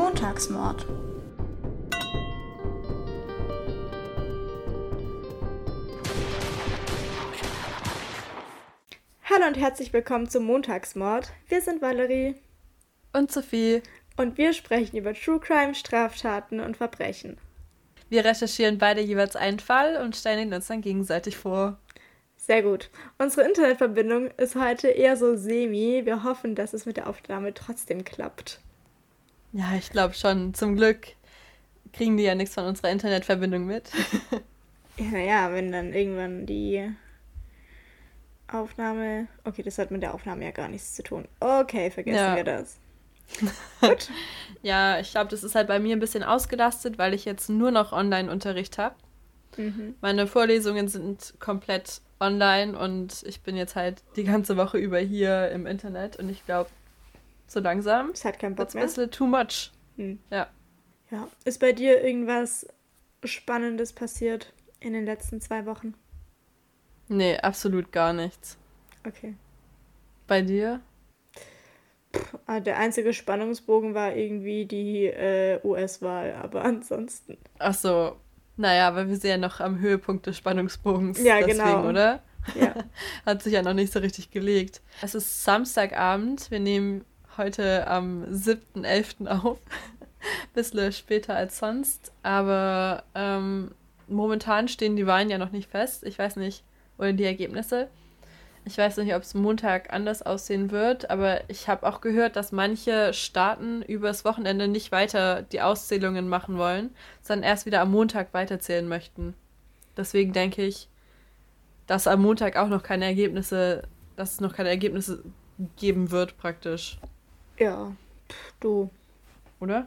Montagsmord. Hallo und herzlich willkommen zum Montagsmord. Wir sind Valerie und Sophie und wir sprechen über True Crime, Straftaten und Verbrechen. Wir recherchieren beide jeweils einen Fall und stellen ihn uns dann gegenseitig vor. Sehr gut. Unsere Internetverbindung ist heute eher so semi. Wir hoffen, dass es mit der Aufnahme trotzdem klappt. Ja, ich glaube schon. Zum Glück kriegen die ja nichts von unserer Internetverbindung mit. ja, naja, wenn dann irgendwann die Aufnahme. Okay, das hat mit der Aufnahme ja gar nichts zu tun. Okay, vergessen ja. wir das. Gut. ja, ich glaube, das ist halt bei mir ein bisschen ausgelastet, weil ich jetzt nur noch Online-Unterricht habe. Mhm. Meine Vorlesungen sind komplett online und ich bin jetzt halt die ganze Woche über hier im Internet und ich glaube, so langsam. Es hat keinen Bock mehr. Ein bisschen too much. Hm. Ja. Ja. Ist bei dir irgendwas Spannendes passiert in den letzten zwei Wochen? Nee, absolut gar nichts. Okay. Bei dir? Pff, ah, der einzige Spannungsbogen war irgendwie die äh, US-Wahl, aber ansonsten. Ach so. Naja, weil wir sind ja noch am Höhepunkt des Spannungsbogens. Ja, deswegen, genau. oder? Ja. Hat sich ja noch nicht so richtig gelegt. Es ist Samstagabend. Wir nehmen heute am 7.11. auf. Bisschen später als sonst. Aber ähm, momentan stehen die Wahlen ja noch nicht fest. Ich weiß nicht, oder die Ergebnisse. Ich weiß nicht, ob es Montag anders aussehen wird, aber ich habe auch gehört, dass manche Staaten übers Wochenende nicht weiter die Auszählungen machen wollen, sondern erst wieder am Montag weiterzählen möchten. Deswegen denke ich, dass am Montag auch noch keine Ergebnisse, dass es noch keine Ergebnisse geben wird, praktisch. Ja, du. Oder?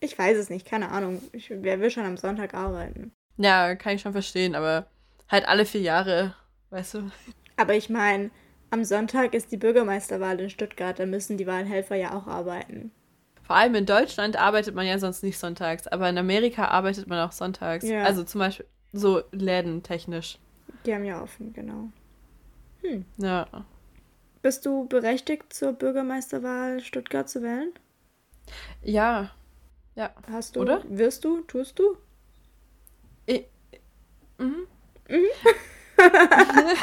Ich weiß es nicht, keine Ahnung. Ich, wer will schon am Sonntag arbeiten? Ja, kann ich schon verstehen, aber halt alle vier Jahre, weißt du? Aber ich meine, am Sonntag ist die Bürgermeisterwahl in Stuttgart, da müssen die Wahlhelfer ja auch arbeiten. Vor allem in Deutschland arbeitet man ja sonst nicht sonntags, aber in Amerika arbeitet man auch sonntags. Ja. Also zum Beispiel so lädentechnisch. Die haben ja offen, genau. Hm. Ja. Bist du berechtigt, zur Bürgermeisterwahl Stuttgart zu wählen? Ja. Ja. Hast du? Oder? Wirst du? Tust du? Ich, mhm. Mhm.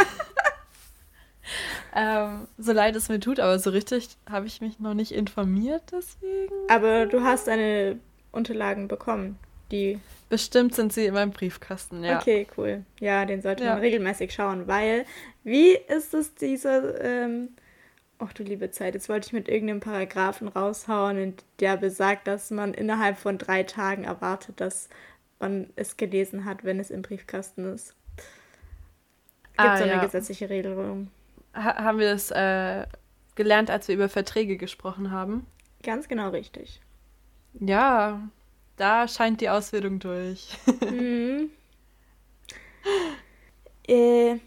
ähm, so leid es mir tut, aber so richtig habe ich mich noch nicht informiert deswegen. Aber du hast deine Unterlagen bekommen, die. Bestimmt sind sie in meinem Briefkasten, ja. Okay, cool. Ja, den sollte ja. man regelmäßig schauen, weil wie ist es dieser, ähm, ach du liebe Zeit, jetzt wollte ich mit irgendeinem Paragraphen raushauen, der besagt, dass man innerhalb von drei Tagen erwartet, dass man es gelesen hat, wenn es im Briefkasten ist. Gibt ah, so eine ja. gesetzliche Regelung ha haben wir das äh, gelernt, als wir über Verträge gesprochen haben. Ganz genau richtig. Ja, da scheint die Ausbildung durch. mhm. äh,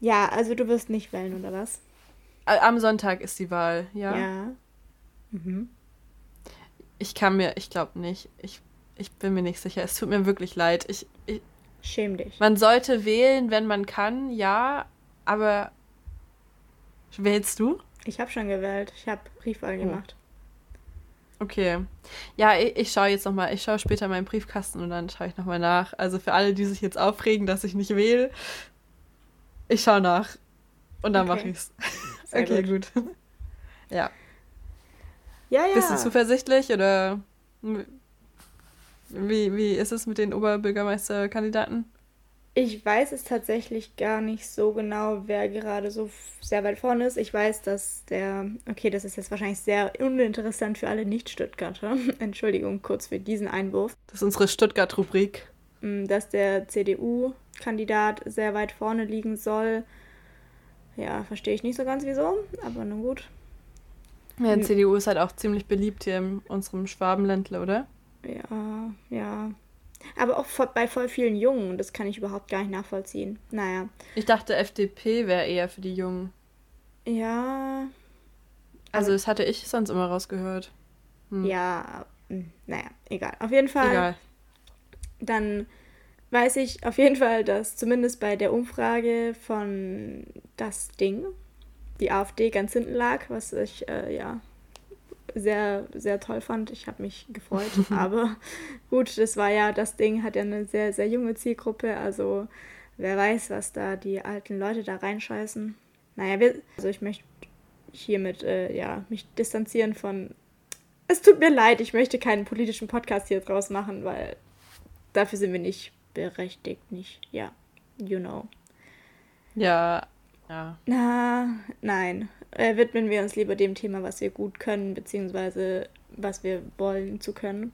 ja, also du wirst nicht wählen, oder was? Am Sonntag ist die Wahl, ja. Ja. Mhm. Ich kann mir, ich glaube nicht. Ich, ich bin mir nicht sicher. Es tut mir wirklich leid. Ich, ich, Schäm dich. Man sollte wählen, wenn man kann, ja, aber Wählst du? Ich habe schon gewählt. Ich habe Briefwahl oh. gemacht. Okay. Ja, ich, ich schaue jetzt nochmal. Ich schaue später meinen Briefkasten und dann schaue ich nochmal nach. Also für alle, die sich jetzt aufregen, dass ich nicht wähle, ich schaue nach. Und dann okay. mache ich's. okay, gut. gut. ja. Ja, ja. Bist du zuversichtlich oder wie, wie ist es mit den Oberbürgermeisterkandidaten? Ich weiß es tatsächlich gar nicht so genau, wer gerade so sehr weit vorne ist. Ich weiß, dass der, okay, das ist jetzt wahrscheinlich sehr uninteressant für alle Nicht-Stuttgarter. Entschuldigung kurz für diesen Einwurf. Das ist unsere Stuttgart-Rubrik. Mm, dass der CDU-Kandidat sehr weit vorne liegen soll. Ja, verstehe ich nicht so ganz wieso, aber nun gut. Ja, die CDU ist halt auch ziemlich beliebt hier in unserem Schwabenländle, oder? Ja, ja. Aber auch bei voll vielen Jungen, das kann ich überhaupt gar nicht nachvollziehen. Naja. Ich dachte, FDP wäre eher für die Jungen. Ja. Also, das hatte ich sonst immer rausgehört. Hm. Ja, hm, naja, egal. Auf jeden Fall. Egal. Dann weiß ich auf jeden Fall, dass zumindest bei der Umfrage von das Ding die AfD ganz hinten lag, was ich, äh, ja, sehr, sehr toll fand. Ich habe mich gefreut. Aber gut, das war ja, das Ding hat ja eine sehr, sehr junge Zielgruppe. Also wer weiß, was da die alten Leute da reinscheißen. Naja, wir, also ich möchte hiermit äh, ja, mich distanzieren von. Es tut mir leid, ich möchte keinen politischen Podcast hier draus machen, weil dafür sind wir nicht berechtigt, nicht. Ja, you know. Ja, ja. Na, nein. Äh, widmen wir uns lieber dem Thema, was wir gut können, beziehungsweise was wir wollen zu können.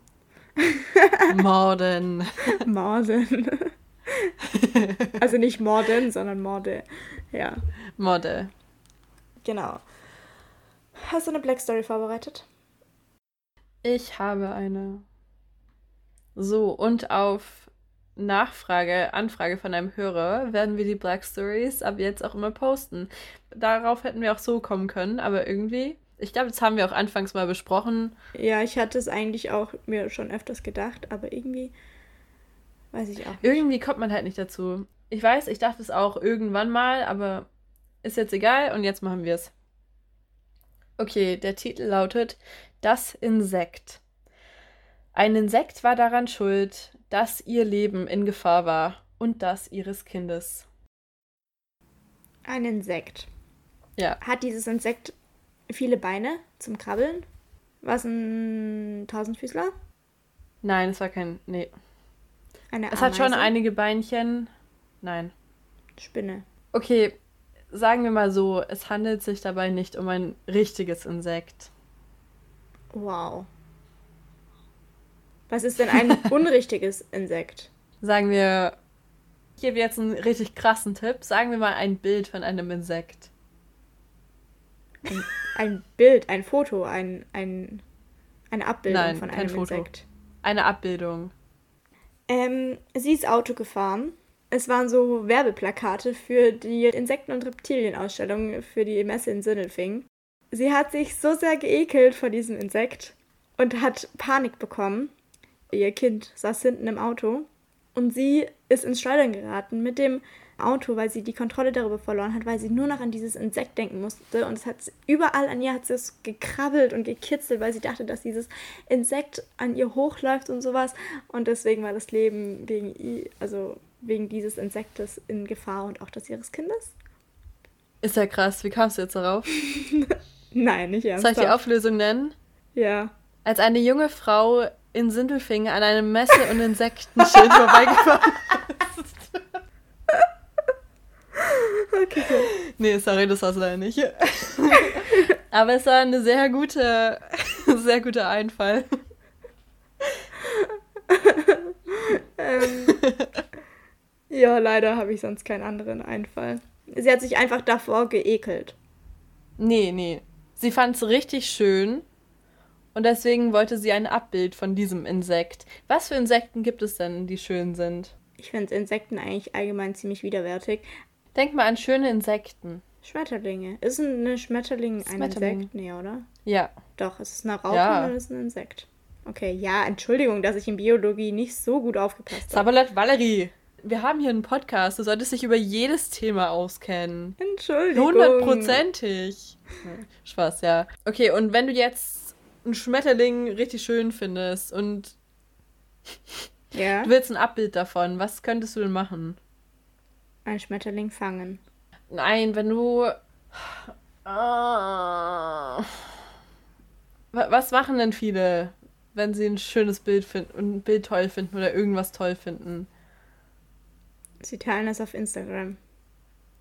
Morden. Morden. also nicht Morden, sondern Morde. Ja. Morde. Genau. Hast du eine Black Story vorbereitet? Ich habe eine. So, und auf Nachfrage, Anfrage von einem Hörer werden wir die Black Stories ab jetzt auch immer posten. Darauf hätten wir auch so kommen können, aber irgendwie, ich glaube, das haben wir auch anfangs mal besprochen. Ja, ich hatte es eigentlich auch mir schon öfters gedacht, aber irgendwie weiß ich auch. Nicht. Irgendwie kommt man halt nicht dazu. Ich weiß, ich dachte es auch irgendwann mal, aber ist jetzt egal und jetzt machen wir es. Okay, der Titel lautet Das Insekt. Ein Insekt war daran schuld, dass ihr Leben in Gefahr war und das ihres Kindes. Ein Insekt. Ja. Hat dieses Insekt viele Beine zum Krabbeln? War es ein Tausendfüßler? Nein, es war kein. Nee. Eine es hat schon einige Beinchen. Nein. Spinne. Okay, sagen wir mal so, es handelt sich dabei nicht um ein richtiges Insekt. Wow. Was ist denn ein unrichtiges Insekt? Sagen wir, ich gebe jetzt einen richtig krassen Tipp. Sagen wir mal ein Bild von einem Insekt. Ein, ein Bild, ein Foto, ein, ein, eine Abbildung Nein, von einem Foto. Insekt. Eine Abbildung. Ähm, sie ist Auto gefahren. Es waren so Werbeplakate für die Insekten- und Reptilienausstellung für die Messe in Sindelfing. Sie hat sich so sehr geekelt vor diesem Insekt und hat Panik bekommen Ihr Kind saß hinten im Auto und sie ist ins Schleudern geraten mit dem Auto, weil sie die Kontrolle darüber verloren hat, weil sie nur noch an dieses Insekt denken musste. Und es hat überall an ihr hat es gekrabbelt und gekitzelt, weil sie dachte, dass dieses Insekt an ihr hochläuft und sowas. Und deswegen war das Leben wegen, also wegen dieses Insektes in Gefahr und auch das ihres Kindes. Ist ja krass. Wie kamst du jetzt darauf? Nein, nicht ernsthaft. Soll ich die Auflösung nennen? Ja. Als eine junge Frau in Sindelfingen an einem Messe- und Insektenschild vorbeigefahren ist. okay, cool. Nee, sorry, das war es leider nicht. Aber es war eine sehr gute, sehr guter Einfall. ähm, ja, leider habe ich sonst keinen anderen Einfall. Sie hat sich einfach davor geekelt. Nee, nee. Sie fand es richtig schön und deswegen wollte sie ein Abbild von diesem Insekt. Was für Insekten gibt es denn, die schön sind? Ich finde Insekten eigentlich allgemein ziemlich widerwärtig. Denk mal an schöne Insekten. Schmetterlinge. Ist ein Schmetterling ein Insekt? Nee, oder? Ja. Doch, es ist eine Raupe ja. und es ist ein Insekt. Okay, ja, Entschuldigung, dass ich in Biologie nicht so gut aufgepasst habe. Sabalat Valerie, wir haben hier einen Podcast. Du solltest dich über jedes Thema auskennen. Entschuldigung. Hundertprozentig. Spaß, ja. Okay, und wenn du jetzt einen Schmetterling richtig schön findest und ja. du willst ein Abbild davon, was könntest du denn machen? Ein Schmetterling fangen. Nein, wenn du. Ah. Was machen denn viele, wenn sie ein schönes Bild finden und ein Bild toll finden oder irgendwas toll finden? Sie teilen es auf Instagram.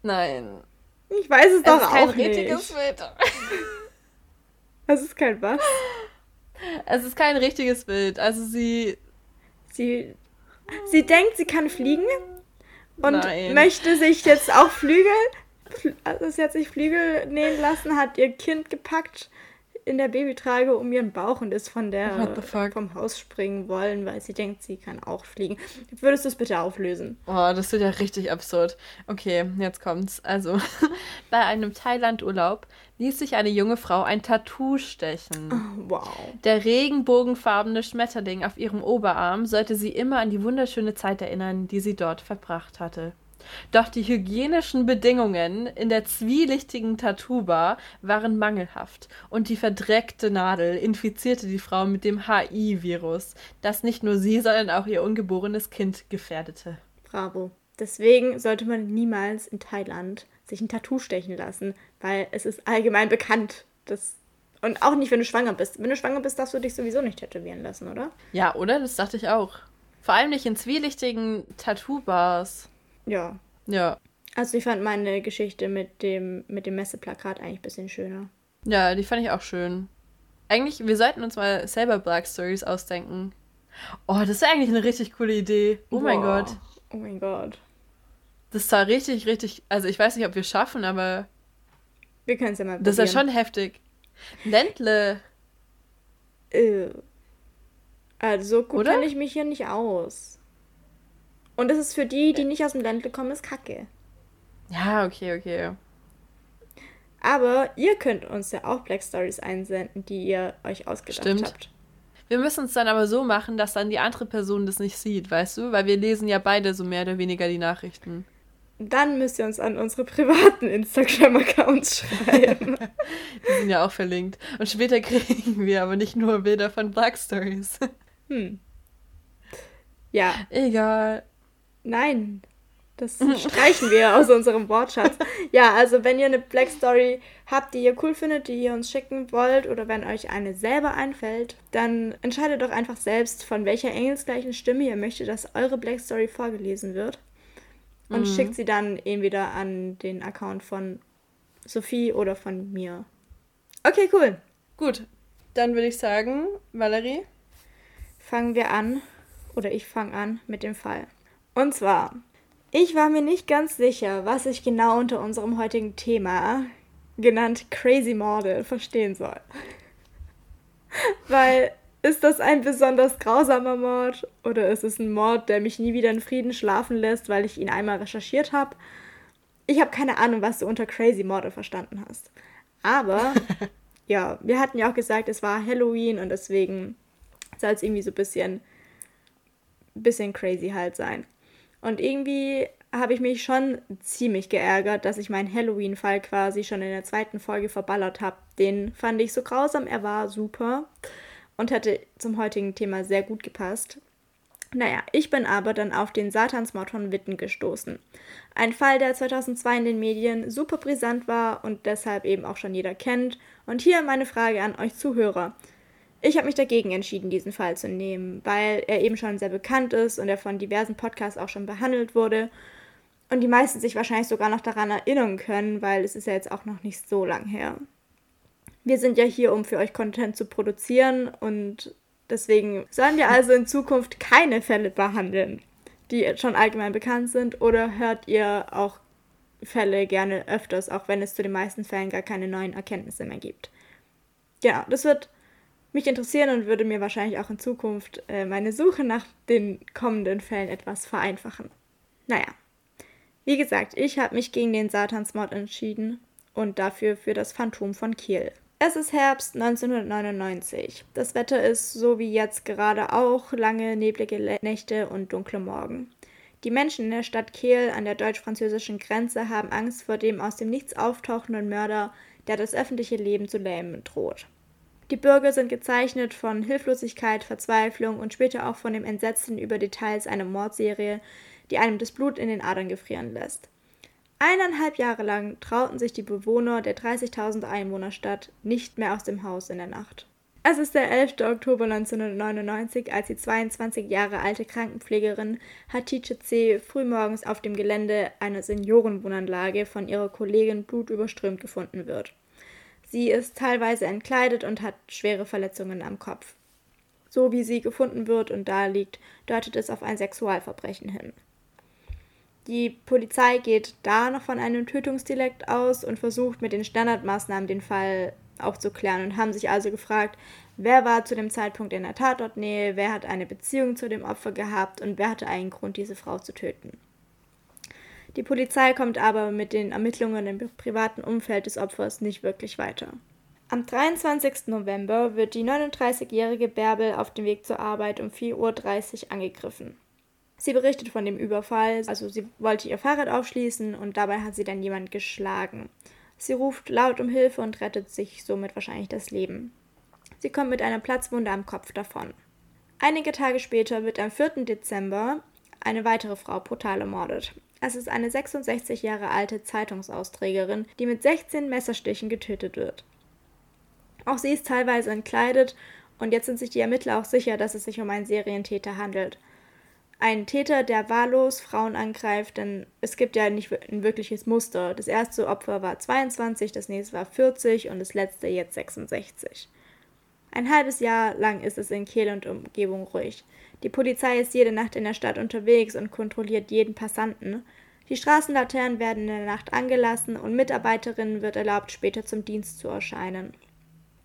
Nein. Ich weiß es, es doch ist kein auch richtiges nicht. Bild. Es ist kein was? Es ist kein richtiges Bild. Also sie. Sie. Sie denkt, sie kann fliegen und Nein. möchte sich jetzt auch Flügel. Also sie hat sich Flügel nähen lassen, hat ihr Kind gepackt in der Babytrage um ihren Bauch und ist von der vom Haus springen wollen, weil sie denkt, sie kann auch fliegen. Würdest du es bitte auflösen? Oh, das wird ja richtig absurd. Okay, jetzt kommt's. Also, bei einem Thailand-Urlaub ließ sich eine junge Frau ein Tattoo stechen. Oh, wow. Der regenbogenfarbene Schmetterling auf ihrem Oberarm sollte sie immer an die wunderschöne Zeit erinnern, die sie dort verbracht hatte. Doch die hygienischen Bedingungen in der zwielichtigen Tattoo-Bar waren mangelhaft und die verdreckte Nadel infizierte die Frau mit dem HI-Virus, das nicht nur sie, sondern auch ihr ungeborenes Kind gefährdete. Bravo. Deswegen sollte man niemals in Thailand sich ein Tattoo stechen lassen, weil es ist allgemein bekannt, dass und auch nicht, wenn du schwanger bist. Wenn du schwanger bist, darfst du dich sowieso nicht tätowieren lassen, oder? Ja, oder? Das dachte ich auch. Vor allem nicht in zwielichtigen Tattoo-Bars. Ja. Ja. Also ich fand meine Geschichte mit dem, mit dem Messeplakat eigentlich ein bisschen schöner. Ja, die fand ich auch schön. Eigentlich, wir sollten uns mal selber Black Stories ausdenken. Oh, das ist eigentlich eine richtig coole Idee. Oh Boah. mein Gott. Oh mein Gott. Das war richtig, richtig. Also ich weiß nicht, ob wir es schaffen, aber. Wir können es ja mal probieren. Das ist ja schon heftig. Ländle. Äh. Also gut kenne ich mich hier nicht aus. Und es ist für die, die nicht aus dem Ländle kommen, ist Kacke. Ja, okay, okay. Aber ihr könnt uns ja auch Black Stories einsenden, die ihr euch ausgedacht Stimmt. habt. Wir müssen es dann aber so machen, dass dann die andere Person das nicht sieht, weißt du? Weil wir lesen ja beide so mehr oder weniger die Nachrichten. Dann müsst ihr uns an unsere privaten Instagram-Accounts schreiben. die sind ja auch verlinkt. Und später kriegen wir aber nicht nur Bilder von Black Stories. Hm. Ja. Egal. Nein. Das streichen wir aus unserem Wortschatz. Ja, also wenn ihr eine Black Story habt, die ihr cool findet, die ihr uns schicken wollt, oder wenn euch eine selber einfällt, dann entscheidet doch einfach selbst, von welcher engelsgleichen Stimme ihr möchtet, dass eure Black Story vorgelesen wird und mhm. schickt sie dann entweder an den Account von Sophie oder von mir. Okay, cool. Gut, dann würde ich sagen, Valerie. Fangen wir an, oder ich fange an mit dem Fall. Und zwar, ich war mir nicht ganz sicher, was ich genau unter unserem heutigen Thema, genannt Crazy Model, verstehen soll. Weil ist das ein besonders grausamer Mord oder ist es ein Mord, der mich nie wieder in Frieden schlafen lässt, weil ich ihn einmal recherchiert habe? Ich habe keine Ahnung, was du unter Crazy Morde verstanden hast. Aber ja, wir hatten ja auch gesagt, es war Halloween und deswegen soll es irgendwie so ein bisschen, bisschen crazy halt sein. Und irgendwie habe ich mich schon ziemlich geärgert, dass ich meinen Halloween-Fall quasi schon in der zweiten Folge verballert habe. Den fand ich so grausam, er war super und hätte zum heutigen Thema sehr gut gepasst. Naja, ich bin aber dann auf den Satansmord von Witten gestoßen. Ein Fall, der 2002 in den Medien super brisant war und deshalb eben auch schon jeder kennt. Und hier meine Frage an euch Zuhörer. Ich habe mich dagegen entschieden, diesen Fall zu nehmen, weil er eben schon sehr bekannt ist und er von diversen Podcasts auch schon behandelt wurde. Und die meisten sich wahrscheinlich sogar noch daran erinnern können, weil es ist ja jetzt auch noch nicht so lang her wir sind ja hier, um für euch Content zu produzieren und deswegen sollen wir also in Zukunft keine Fälle behandeln, die schon allgemein bekannt sind oder hört ihr auch Fälle gerne öfters, auch wenn es zu den meisten Fällen gar keine neuen Erkenntnisse mehr gibt. Genau, das wird mich interessieren und würde mir wahrscheinlich auch in Zukunft äh, meine Suche nach den kommenden Fällen etwas vereinfachen. Naja, wie gesagt, ich habe mich gegen den Satansmord entschieden und dafür für das Phantom von Kiel. Es ist Herbst 1999. Das Wetter ist so wie jetzt gerade auch lange neblige Nächte und dunkle Morgen. Die Menschen in der Stadt Kehl an der deutsch-französischen Grenze haben Angst vor dem aus dem Nichts auftauchenden Mörder, der das öffentliche Leben zu lähmen droht. Die Bürger sind gezeichnet von Hilflosigkeit, Verzweiflung und später auch von dem Entsetzen über Details einer Mordserie, die einem das Blut in den Adern gefrieren lässt. Eineinhalb Jahre lang trauten sich die Bewohner der 30.000 Einwohnerstadt nicht mehr aus dem Haus in der Nacht. Es ist der 11. Oktober 1999, als die 22 Jahre alte Krankenpflegerin Hatice C. frühmorgens auf dem Gelände einer Seniorenwohnanlage von ihrer Kollegin blutüberströmt gefunden wird. Sie ist teilweise entkleidet und hat schwere Verletzungen am Kopf. So wie sie gefunden wird und da liegt, deutet es auf ein Sexualverbrechen hin. Die Polizei geht da noch von einem Tötungsdelikt aus und versucht mit den Standardmaßnahmen den Fall aufzuklären und haben sich also gefragt, wer war zu dem Zeitpunkt in der Tatortnähe, wer hat eine Beziehung zu dem Opfer gehabt und wer hatte einen Grund, diese Frau zu töten. Die Polizei kommt aber mit den Ermittlungen im privaten Umfeld des Opfers nicht wirklich weiter. Am 23. November wird die 39-jährige Bärbel auf dem Weg zur Arbeit um 4.30 Uhr angegriffen. Sie berichtet von dem Überfall, also sie wollte ihr Fahrrad aufschließen und dabei hat sie dann jemand geschlagen. Sie ruft laut um Hilfe und rettet sich somit wahrscheinlich das Leben. Sie kommt mit einer Platzwunde am Kopf davon. Einige Tage später wird am 4. Dezember eine weitere Frau brutal ermordet. Es ist eine 66 Jahre alte Zeitungsausträgerin, die mit 16 Messerstichen getötet wird. Auch sie ist teilweise entkleidet und jetzt sind sich die Ermittler auch sicher, dass es sich um einen Serientäter handelt. Ein Täter, der wahllos Frauen angreift, denn es gibt ja nicht ein wirkliches Muster. Das erste Opfer war 22, das nächste war 40 und das letzte jetzt 66. Ein halbes Jahr lang ist es in Kehl und Umgebung ruhig. Die Polizei ist jede Nacht in der Stadt unterwegs und kontrolliert jeden Passanten. Die Straßenlaternen werden in der Nacht angelassen und Mitarbeiterinnen wird erlaubt, später zum Dienst zu erscheinen.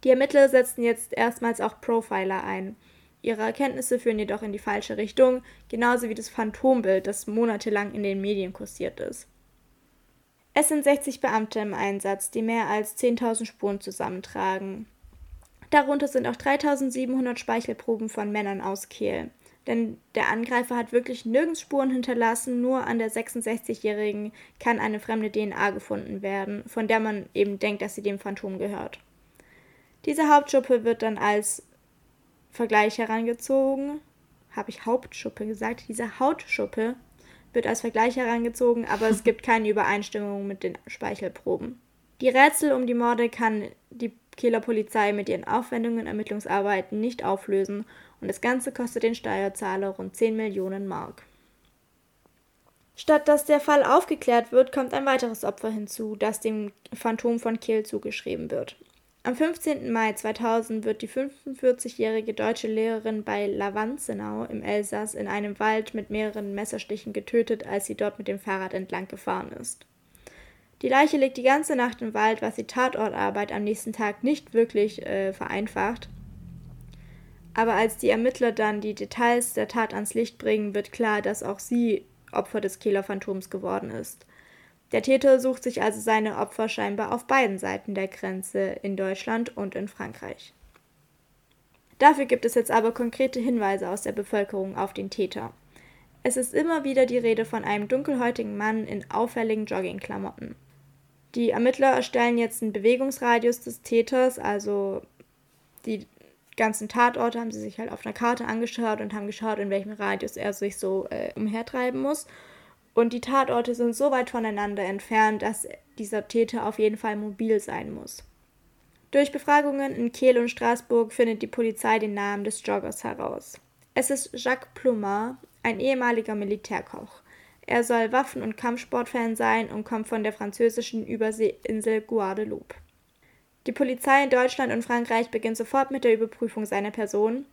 Die Ermittler setzen jetzt erstmals auch Profiler ein. Ihre Erkenntnisse führen jedoch in die falsche Richtung, genauso wie das Phantombild, das monatelang in den Medien kursiert ist. Es sind 60 Beamte im Einsatz, die mehr als 10.000 Spuren zusammentragen. Darunter sind auch 3700 Speichelproben von Männern aus Kehl. Denn der Angreifer hat wirklich nirgends Spuren hinterlassen, nur an der 66-Jährigen kann eine fremde DNA gefunden werden, von der man eben denkt, dass sie dem Phantom gehört. Diese Hauptschuppe wird dann als Vergleich herangezogen. Habe ich Hauptschuppe gesagt? Diese Hautschuppe wird als Vergleich herangezogen, aber es gibt keine Übereinstimmung mit den Speichelproben. Die Rätsel um die Morde kann die Kieler Polizei mit ihren Aufwendungen Ermittlungsarbeiten nicht auflösen und das Ganze kostet den Steuerzahler rund 10 Millionen Mark. Statt dass der Fall aufgeklärt wird, kommt ein weiteres Opfer hinzu, das dem Phantom von Kiel zugeschrieben wird. Am 15. Mai 2000 wird die 45-jährige deutsche Lehrerin bei Lavanzenau im Elsass in einem Wald mit mehreren Messerstichen getötet, als sie dort mit dem Fahrrad entlang gefahren ist. Die Leiche liegt die ganze Nacht im Wald, was die Tatortarbeit am nächsten Tag nicht wirklich äh, vereinfacht. Aber als die Ermittler dann die Details der Tat ans Licht bringen, wird klar, dass auch sie Opfer des Killer-Phantoms geworden ist. Der Täter sucht sich also seine Opfer scheinbar auf beiden Seiten der Grenze in Deutschland und in Frankreich. Dafür gibt es jetzt aber konkrete Hinweise aus der Bevölkerung auf den Täter. Es ist immer wieder die Rede von einem dunkelhäutigen Mann in auffälligen Joggingklamotten. Die Ermittler erstellen jetzt einen Bewegungsradius des Täters, also die ganzen Tatorte haben sie sich halt auf einer Karte angeschaut und haben geschaut, in welchem Radius er sich so äh, umhertreiben muss. Und die Tatorte sind so weit voneinander entfernt, dass dieser Täter auf jeden Fall mobil sein muss. Durch Befragungen in Kehl und Straßburg findet die Polizei den Namen des Joggers heraus. Es ist Jacques Plumard, ein ehemaliger Militärkoch. Er soll Waffen- und Kampfsportfan sein und kommt von der französischen Überseeinsel Guadeloupe. Die Polizei in Deutschland und Frankreich beginnt sofort mit der Überprüfung seiner Person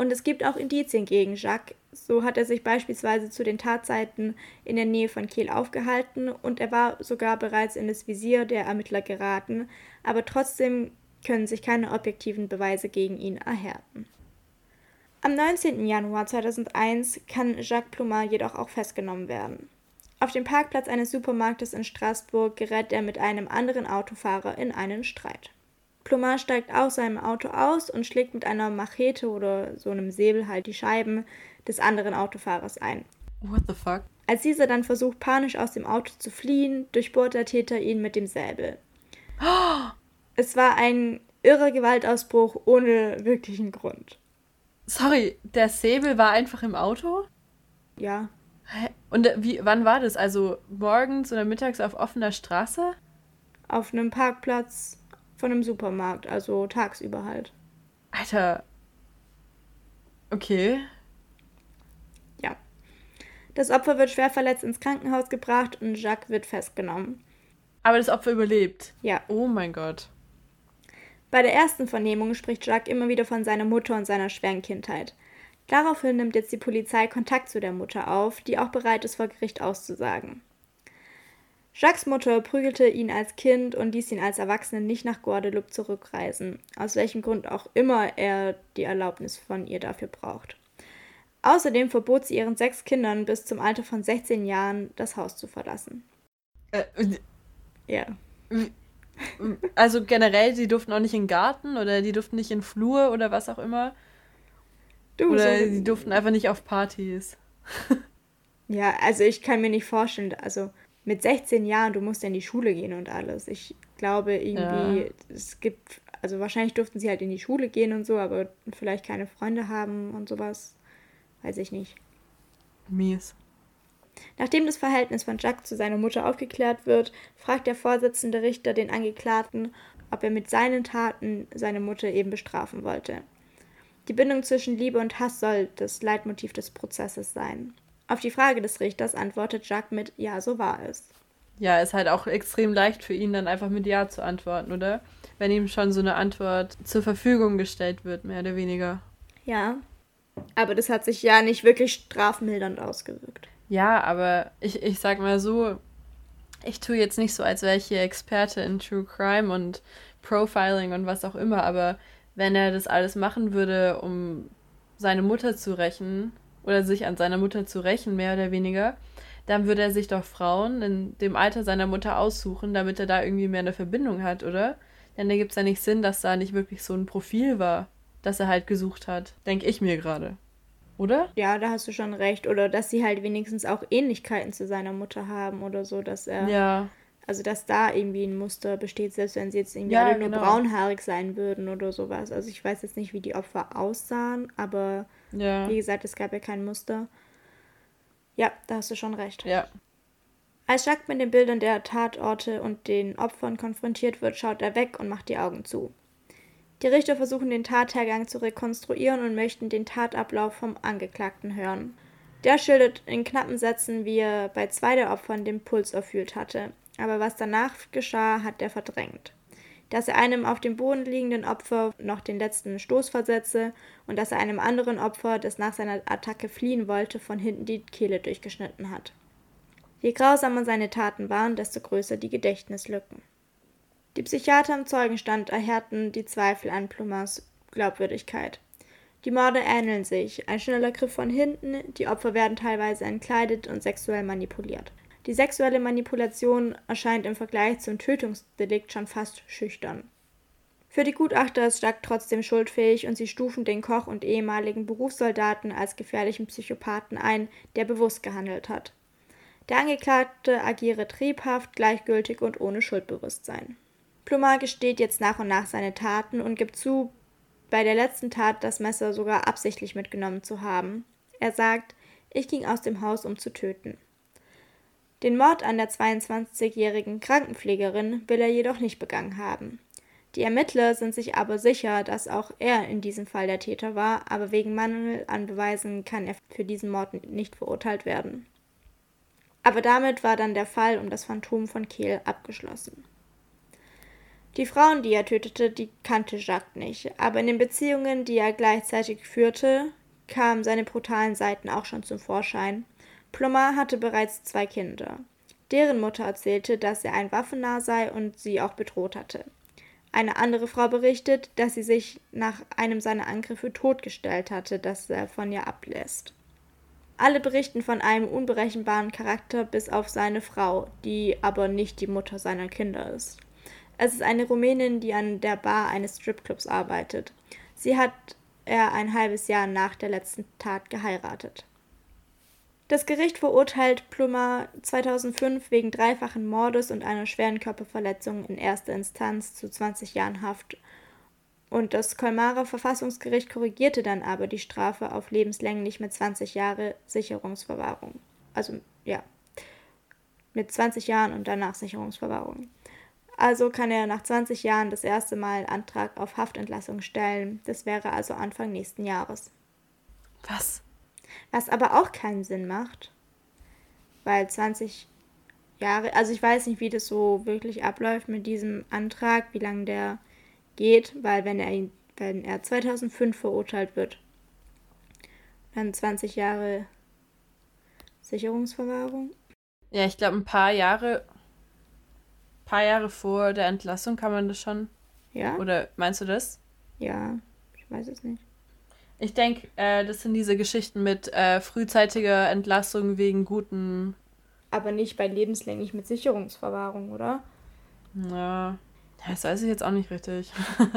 und es gibt auch Indizien gegen Jacques. So hat er sich beispielsweise zu den Tatzeiten in der Nähe von Kiel aufgehalten und er war sogar bereits in das Visier der Ermittler geraten, aber trotzdem können sich keine objektiven Beweise gegen ihn erhärten. Am 19. Januar 2001 kann Jacques Plumard jedoch auch festgenommen werden. Auf dem Parkplatz eines Supermarktes in Straßburg gerät er mit einem anderen Autofahrer in einen Streit. Plumard steigt aus seinem Auto aus und schlägt mit einer Machete oder so einem Säbel halt die Scheiben des anderen Autofahrers ein. What the fuck? Als dieser dann versucht, panisch aus dem Auto zu fliehen, durchbohrt der Täter ihn mit dem Säbel. Oh. Es war ein irrer Gewaltausbruch ohne wirklichen Grund. Sorry, der Säbel war einfach im Auto? Ja. Und äh, wie, wann war das? Also morgens oder mittags auf offener Straße? Auf einem Parkplatz von einem Supermarkt, also tagsüber halt. Alter. Okay. Ja. Das Opfer wird schwer verletzt ins Krankenhaus gebracht und Jacques wird festgenommen. Aber das Opfer überlebt. Ja. Oh mein Gott. Bei der ersten Vernehmung spricht Jacques immer wieder von seiner Mutter und seiner schweren Kindheit. Daraufhin nimmt jetzt die Polizei Kontakt zu der Mutter auf, die auch bereit ist, vor Gericht auszusagen. Jacques Mutter prügelte ihn als Kind und ließ ihn als Erwachsenen nicht nach Guadeloupe zurückreisen, aus welchem Grund auch immer er die Erlaubnis von ihr dafür braucht. Außerdem verbot sie ihren sechs Kindern bis zum Alter von 16 Jahren das Haus zu verlassen. Äh, ja. Also generell, sie durften auch nicht in den Garten oder die durften nicht in den Flur oder was auch immer. Du, oder so sie durften einfach nicht auf Partys. Ja, also ich kann mir nicht vorstellen, also mit 16 Jahren, du musst ja in die Schule gehen und alles. Ich glaube irgendwie, ja. es gibt, also wahrscheinlich durften sie halt in die Schule gehen und so, aber vielleicht keine Freunde haben und sowas. Weiß ich nicht. Mies. Nachdem das Verhältnis von Jack zu seiner Mutter aufgeklärt wird, fragt der Vorsitzende Richter den Angeklagten, ob er mit seinen Taten seine Mutter eben bestrafen wollte. Die Bindung zwischen Liebe und Hass soll das Leitmotiv des Prozesses sein. Auf die Frage des Richters antwortet Jack mit Ja, so war es. Ja, ist halt auch extrem leicht für ihn, dann einfach mit Ja zu antworten, oder? Wenn ihm schon so eine Antwort zur Verfügung gestellt wird, mehr oder weniger. Ja. Aber das hat sich ja nicht wirklich strafmildernd ausgewirkt. Ja, aber ich, ich sag mal so, ich tue jetzt nicht so, als wäre ich hier Experte in True Crime und Profiling und was auch immer, aber wenn er das alles machen würde, um seine Mutter zu rächen oder sich an seiner Mutter zu rächen, mehr oder weniger, dann würde er sich doch Frauen in dem Alter seiner Mutter aussuchen, damit er da irgendwie mehr eine Verbindung hat, oder? Denn da gibt es ja nicht Sinn, dass da nicht wirklich so ein Profil war, das er halt gesucht hat. Denke ich mir gerade oder? Ja, da hast du schon recht. Oder dass sie halt wenigstens auch Ähnlichkeiten zu seiner Mutter haben oder so, dass er. Ja. Also, dass da irgendwie ein Muster besteht, selbst wenn sie jetzt irgendwie ja, alle nur genau. braunhaarig sein würden oder sowas. Also, ich weiß jetzt nicht, wie die Opfer aussahen, aber ja. wie gesagt, es gab ja kein Muster. Ja, da hast du schon recht. Ja. Als Jacques mit den Bildern der Tatorte und den Opfern konfrontiert wird, schaut er weg und macht die Augen zu. Die Richter versuchen den Tathergang zu rekonstruieren und möchten den Tatablauf vom Angeklagten hören. Der schildert in knappen Sätzen, wie er bei zwei der Opfern den Puls erfüllt hatte. Aber was danach geschah, hat er verdrängt. Dass er einem auf dem Boden liegenden Opfer noch den letzten Stoß versetze und dass er einem anderen Opfer, das nach seiner Attacke fliehen wollte, von hinten die Kehle durchgeschnitten hat. Je grausamer seine Taten waren, desto größer die Gedächtnislücken. Die Psychiater im Zeugenstand erhärten die Zweifel an Plumas Glaubwürdigkeit. Die Morde ähneln sich. Ein schneller Griff von hinten, die Opfer werden teilweise entkleidet und sexuell manipuliert. Die sexuelle Manipulation erscheint im Vergleich zum Tötungsdelikt schon fast schüchtern. Für die Gutachter ist Jack trotzdem schuldfähig und sie stufen den Koch und ehemaligen Berufssoldaten als gefährlichen Psychopathen ein, der bewusst gehandelt hat. Der Angeklagte agiere triebhaft, gleichgültig und ohne Schuldbewusstsein. Plummer gesteht jetzt nach und nach seine Taten und gibt zu, bei der letzten Tat das Messer sogar absichtlich mitgenommen zu haben. Er sagt, ich ging aus dem Haus, um zu töten. Den Mord an der 22-jährigen Krankenpflegerin will er jedoch nicht begangen haben. Die Ermittler sind sich aber sicher, dass auch er in diesem Fall der Täter war, aber wegen Mangel an Beweisen kann er für diesen Mord nicht verurteilt werden. Aber damit war dann der Fall um das Phantom von Kehl abgeschlossen. Die Frauen, die er tötete, die kannte Jacques nicht, aber in den Beziehungen, die er gleichzeitig führte, kamen seine brutalen Seiten auch schon zum Vorschein. Plummer hatte bereits zwei Kinder. Deren Mutter erzählte, dass er ein Waffennah sei und sie auch bedroht hatte. Eine andere Frau berichtet, dass sie sich nach einem seiner Angriffe totgestellt hatte, das er von ihr ablässt. Alle berichten von einem unberechenbaren Charakter bis auf seine Frau, die aber nicht die Mutter seiner Kinder ist. Es ist eine Rumänin, die an der Bar eines Stripclubs arbeitet. Sie hat er ein halbes Jahr nach der letzten Tat geheiratet. Das Gericht verurteilt Plummer 2005 wegen dreifachen Mordes und einer schweren Körperverletzung in erster Instanz zu 20 Jahren Haft. Und das Colmarer Verfassungsgericht korrigierte dann aber die Strafe auf lebenslänglich mit 20 Jahre Sicherungsverwahrung. Also ja, mit 20 Jahren und danach Sicherungsverwahrung. Also kann er nach 20 Jahren das erste Mal Antrag auf Haftentlassung stellen. Das wäre also Anfang nächsten Jahres. Was? Was aber auch keinen Sinn macht, weil 20 Jahre, also ich weiß nicht, wie das so wirklich abläuft mit diesem Antrag, wie lange der geht, weil wenn er, wenn er 2005 verurteilt wird, dann 20 Jahre Sicherungsverwahrung. Ja, ich glaube, ein paar Jahre paar Jahre vor der Entlassung kann man das schon. Ja. Oder meinst du das? Ja, ich weiß es nicht. Ich denke, äh, das sind diese Geschichten mit äh, frühzeitiger Entlassung wegen guten. Aber nicht bei lebenslänglich mit Sicherungsverwahrung, oder? Ja. Das weiß ich jetzt auch nicht richtig.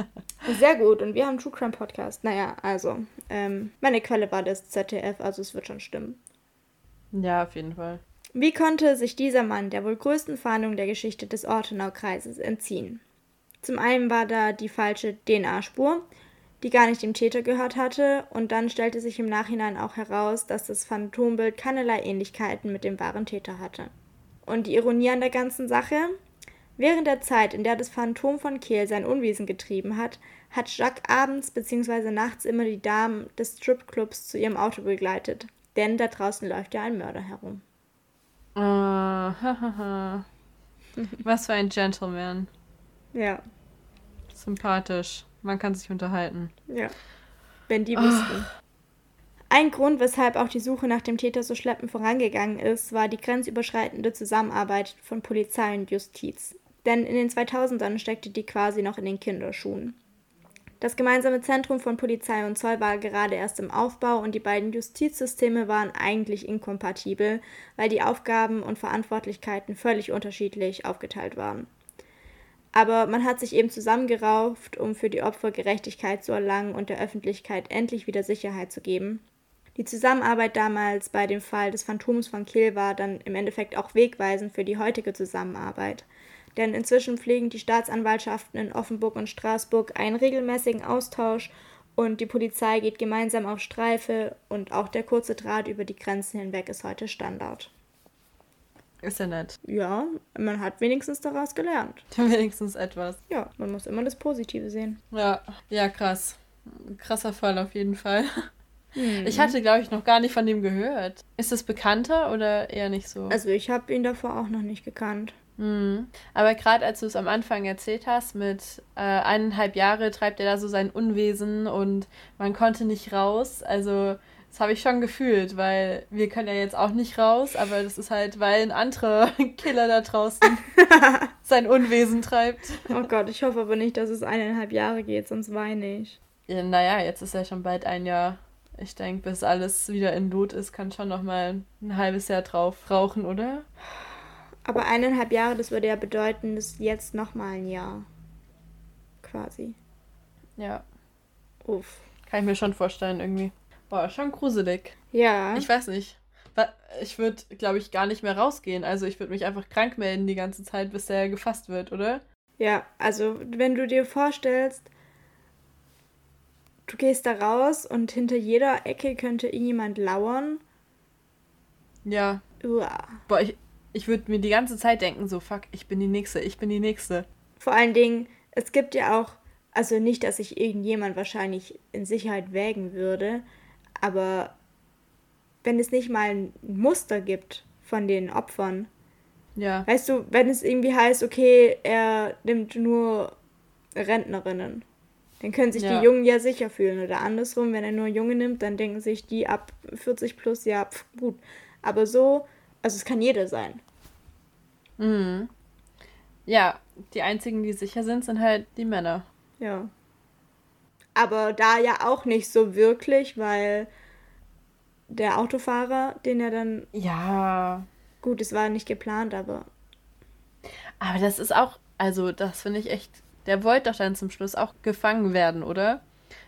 Sehr gut. Und wir haben True Crime Podcast. Naja, also, ähm, meine Quelle war das ZDF, also es wird schon stimmen. Ja, auf jeden Fall. Wie konnte sich dieser Mann der wohl größten Fahndung der Geschichte des Ortenau-Kreises entziehen? Zum einen war da die falsche DNA-Spur, die gar nicht dem Täter gehört hatte, und dann stellte sich im Nachhinein auch heraus, dass das Phantombild keinerlei Ähnlichkeiten mit dem wahren Täter hatte. Und die Ironie an der ganzen Sache? Während der Zeit, in der das Phantom von Kehl sein Unwesen getrieben hat, hat Jacques abends bzw. nachts immer die Damen des Stripclubs zu ihrem Auto begleitet. Denn da draußen läuft ja ein Mörder herum. Uh, Was für ein Gentleman. Ja. Sympathisch. Man kann sich unterhalten. Ja. Wenn die wüssten. Ein Grund, weshalb auch die Suche nach dem Täter so schleppend vorangegangen ist, war die grenzüberschreitende Zusammenarbeit von Polizei und Justiz. Denn in den 2000ern steckte die quasi noch in den Kinderschuhen. Das gemeinsame Zentrum von Polizei und Zoll war gerade erst im Aufbau und die beiden Justizsysteme waren eigentlich inkompatibel, weil die Aufgaben und Verantwortlichkeiten völlig unterschiedlich aufgeteilt waren. Aber man hat sich eben zusammengerauft, um für die Opfer Gerechtigkeit zu erlangen und der Öffentlichkeit endlich wieder Sicherheit zu geben. Die Zusammenarbeit damals bei dem Fall des Phantoms von Kiel war dann im Endeffekt auch wegweisend für die heutige Zusammenarbeit denn inzwischen pflegen die Staatsanwaltschaften in Offenburg und Straßburg einen regelmäßigen Austausch und die Polizei geht gemeinsam auf Streife und auch der kurze Draht über die Grenzen hinweg ist heute Standard. Ist ja nett. Ja, man hat wenigstens daraus gelernt. wenigstens etwas. Ja, man muss immer das Positive sehen. Ja, ja, krass. Krasser Fall auf jeden Fall. Hm. Ich hatte, glaube ich, noch gar nicht von dem gehört. Ist das bekannter oder eher nicht so? Also ich habe ihn davor auch noch nicht gekannt. Mhm. Aber gerade als du es am Anfang erzählt hast, mit äh, eineinhalb Jahre treibt er da so sein Unwesen und man konnte nicht raus. Also das habe ich schon gefühlt, weil wir können ja jetzt auch nicht raus, aber das ist halt, weil ein anderer Killer da draußen sein Unwesen treibt. Oh Gott, ich hoffe aber nicht, dass es eineinhalb Jahre geht, sonst weine ich. Ja, naja, jetzt ist ja schon bald ein Jahr. Ich denke, bis alles wieder in Lot ist, kann schon noch mal ein halbes Jahr drauf rauchen, oder? Aber eineinhalb Jahre, das würde ja bedeuten, dass jetzt nochmal ein Jahr. Quasi. Ja. Uff. Kann ich mir schon vorstellen, irgendwie. Boah, schon gruselig. Ja. Ich weiß nicht. Ich würde, glaube ich, gar nicht mehr rausgehen. Also ich würde mich einfach krank melden die ganze Zeit, bis der gefasst wird, oder? Ja, also wenn du dir vorstellst, du gehst da raus und hinter jeder Ecke könnte irgendjemand lauern. Ja. Uah. Boah, ich, ich würde mir die ganze Zeit denken, so, fuck, ich bin die Nächste, ich bin die Nächste. Vor allen Dingen, es gibt ja auch, also nicht, dass sich irgendjemand wahrscheinlich in Sicherheit wägen würde, aber wenn es nicht mal ein Muster gibt von den Opfern, ja. Weißt du, wenn es irgendwie heißt, okay, er nimmt nur Rentnerinnen, dann können sich ja. die Jungen ja sicher fühlen. Oder andersrum, wenn er nur Junge nimmt, dann denken sich die ab 40 plus, ja, pf, gut. Aber so, also es kann jeder sein. Mhm. Ja, die einzigen, die sicher sind, sind halt die Männer. Ja. Aber da ja auch nicht so wirklich, weil der Autofahrer, den er dann. Ja. Gut, es war nicht geplant, aber. Aber das ist auch, also das finde ich echt. Der wollte doch dann zum Schluss auch gefangen werden, oder?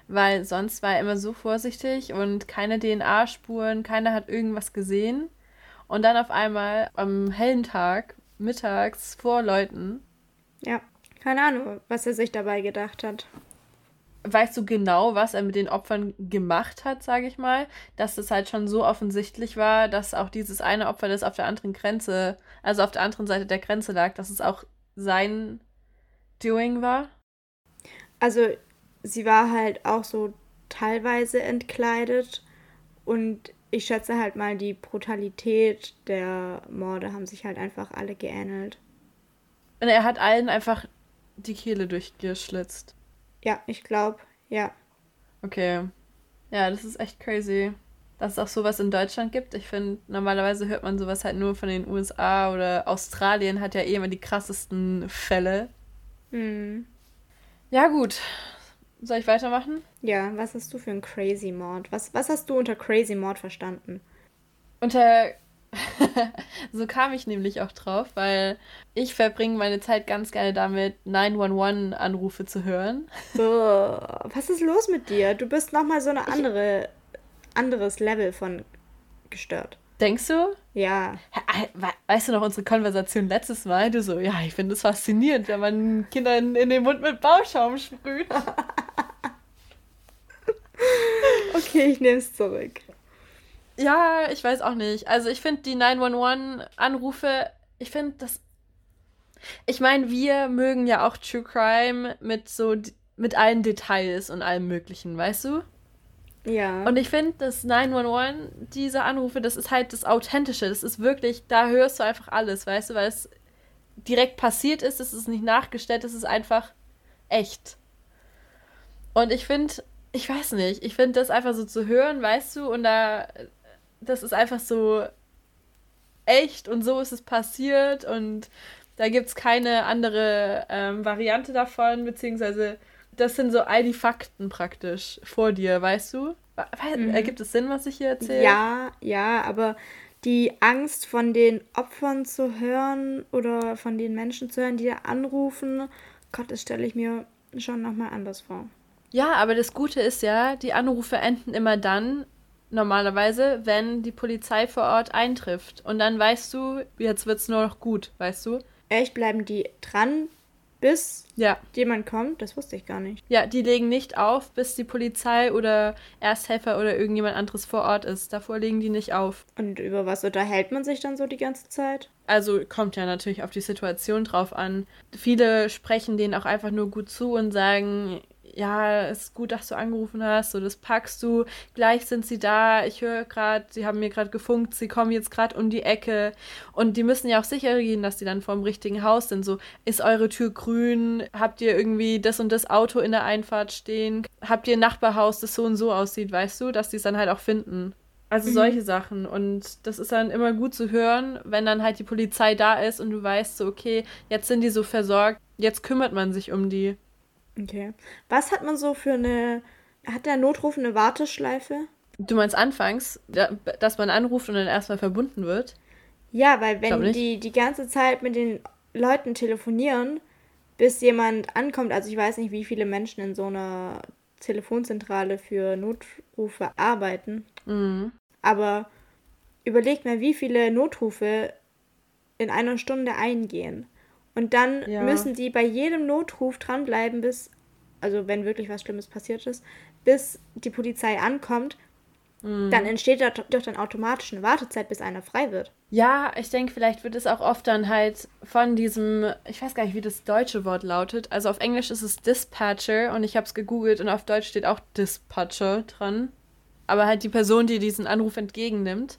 Weil sonst war er immer so vorsichtig und keine DNA-Spuren, keiner hat irgendwas gesehen. Und dann auf einmal am hellen Tag, mittags, vor Leuten. Ja, keine Ahnung, was er sich dabei gedacht hat. Weißt du genau, was er mit den Opfern gemacht hat, sage ich mal? Dass es halt schon so offensichtlich war, dass auch dieses eine Opfer, das auf der anderen Grenze, also auf der anderen Seite der Grenze lag, dass es auch sein Doing war? Also, sie war halt auch so teilweise entkleidet und ich schätze halt mal, die Brutalität der Morde haben sich halt einfach alle geähnelt. Und er hat allen einfach die Kehle durchgeschlitzt. Ja, ich glaube, ja. Okay. Ja, das ist echt crazy. Dass es auch sowas in Deutschland gibt. Ich finde, normalerweise hört man sowas halt nur von den USA oder Australien hat ja eh immer die krassesten Fälle. Mhm. Ja, gut. Soll ich weitermachen? Ja, was hast du für einen Crazy Mord? Was, was hast du unter Crazy Mord verstanden? Unter. so kam ich nämlich auch drauf, weil ich verbringe meine Zeit ganz gerne damit, 911-Anrufe zu hören. Oh, was ist los mit dir? Du bist nochmal so eine andere, anderes Level von gestört. Denkst du? Ja. Weißt du noch unsere Konversation letztes Mal? Du so, ja, ich finde es faszinierend, wenn man Kindern in den Mund mit Bauschaum sprüht. okay, ich nehme es zurück. Ja, ich weiß auch nicht. Also ich finde die 911-Anrufe, ich finde das. Ich meine, wir mögen ja auch True Crime mit so mit allen Details und allem Möglichen, weißt du? Ja. Und ich finde, das 911, diese Anrufe, das ist halt das Authentische. Das ist wirklich, da hörst du einfach alles, weißt du, weil es direkt passiert ist, es ist nicht nachgestellt, es ist einfach echt. Und ich finde, ich weiß nicht, ich finde das einfach so zu hören, weißt du, und da, das ist einfach so echt und so ist es passiert und da gibt es keine andere ähm, Variante davon, beziehungsweise das sind so all die Fakten praktisch vor dir, weißt du? Mhm. Ergibt es Sinn, was ich hier erzähle? Ja, ja, aber die Angst von den Opfern zu hören oder von den Menschen zu hören, die da anrufen, Gott, das stelle ich mir schon nochmal anders vor. Ja, aber das Gute ist ja, die Anrufe enden immer dann, normalerweise, wenn die Polizei vor Ort eintrifft. Und dann weißt du, jetzt wird es nur noch gut, weißt du? Echt, bleiben die dran, bis ja. jemand kommt? Das wusste ich gar nicht. Ja, die legen nicht auf, bis die Polizei oder Ersthelfer oder irgendjemand anderes vor Ort ist. Davor legen die nicht auf. Und über was unterhält man sich dann so die ganze Zeit? Also kommt ja natürlich auf die Situation drauf an. Viele sprechen denen auch einfach nur gut zu und sagen, ja, es ist gut, dass du angerufen hast, so das packst du, gleich sind sie da, ich höre gerade, sie haben mir gerade gefunkt, sie kommen jetzt gerade um die Ecke und die müssen ja auch sicher gehen, dass die dann vorm richtigen Haus sind, so ist eure Tür grün, habt ihr irgendwie das und das Auto in der Einfahrt stehen, habt ihr ein Nachbarhaus, das so und so aussieht, weißt du, dass die es dann halt auch finden. Also mhm. solche Sachen. Und das ist dann immer gut zu hören, wenn dann halt die Polizei da ist und du weißt so, okay, jetzt sind die so versorgt, jetzt kümmert man sich um die. Okay. Was hat man so für eine. Hat der Notruf eine Warteschleife? Du meinst anfangs, dass man anruft und dann erstmal verbunden wird? Ja, weil wenn die die ganze Zeit mit den Leuten telefonieren, bis jemand ankommt, also ich weiß nicht, wie viele Menschen in so einer Telefonzentrale für Notrufe arbeiten, mhm. aber überlegt mal, wie viele Notrufe in einer Stunde eingehen. Und dann ja. müssen die bei jedem Notruf dranbleiben, bis, also wenn wirklich was Schlimmes passiert ist, bis die Polizei ankommt. Mhm. Dann entsteht da doch dann automatisch eine Wartezeit, bis einer frei wird. Ja, ich denke, vielleicht wird es auch oft dann halt von diesem, ich weiß gar nicht, wie das deutsche Wort lautet. Also auf Englisch ist es Dispatcher und ich habe es gegoogelt und auf Deutsch steht auch Dispatcher dran. Aber halt die Person, die diesen Anruf entgegennimmt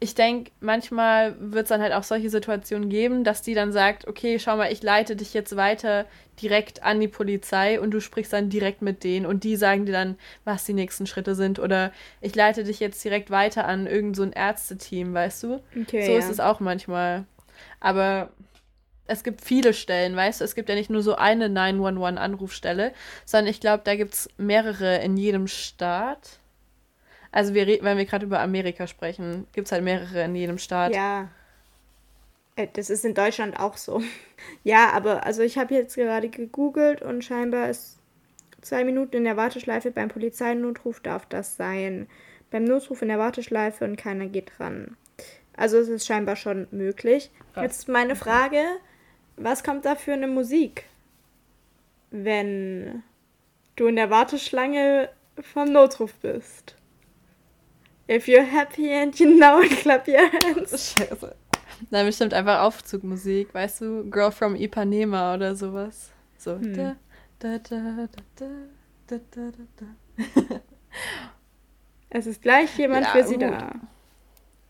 ich denke, manchmal wird es dann halt auch solche Situationen geben, dass die dann sagt, okay, schau mal, ich leite dich jetzt weiter direkt an die Polizei und du sprichst dann direkt mit denen und die sagen dir dann, was die nächsten Schritte sind oder ich leite dich jetzt direkt weiter an irgend so ein Ärzteteam, weißt du? Okay, so ja. ist es auch manchmal. Aber es gibt viele Stellen, weißt du? Es gibt ja nicht nur so eine 911-Anrufstelle, sondern ich glaube, da gibt es mehrere in jedem Staat. Also wir wenn wir gerade über Amerika sprechen, gibt es halt mehrere in jedem Staat. Ja. Äh, das ist in Deutschland auch so. Ja, aber also ich habe jetzt gerade gegoogelt und scheinbar ist zwei Minuten in der Warteschleife beim Polizeinotruf darf das sein. Beim Notruf in der Warteschleife und keiner geht dran. Also es ist scheinbar schon möglich. Krass. Jetzt meine Frage, was kommt da für eine Musik, wenn du in der Warteschlange vom Notruf bist? If you're happy and you know it, clap your hands. Scheiße. Nein, bestimmt einfach Aufzugmusik, weißt du? Girl from Ipanema oder sowas. So. Hm. Da, da, da, da, da, da, da, Es ist gleich jemand ja, für sie gut. da.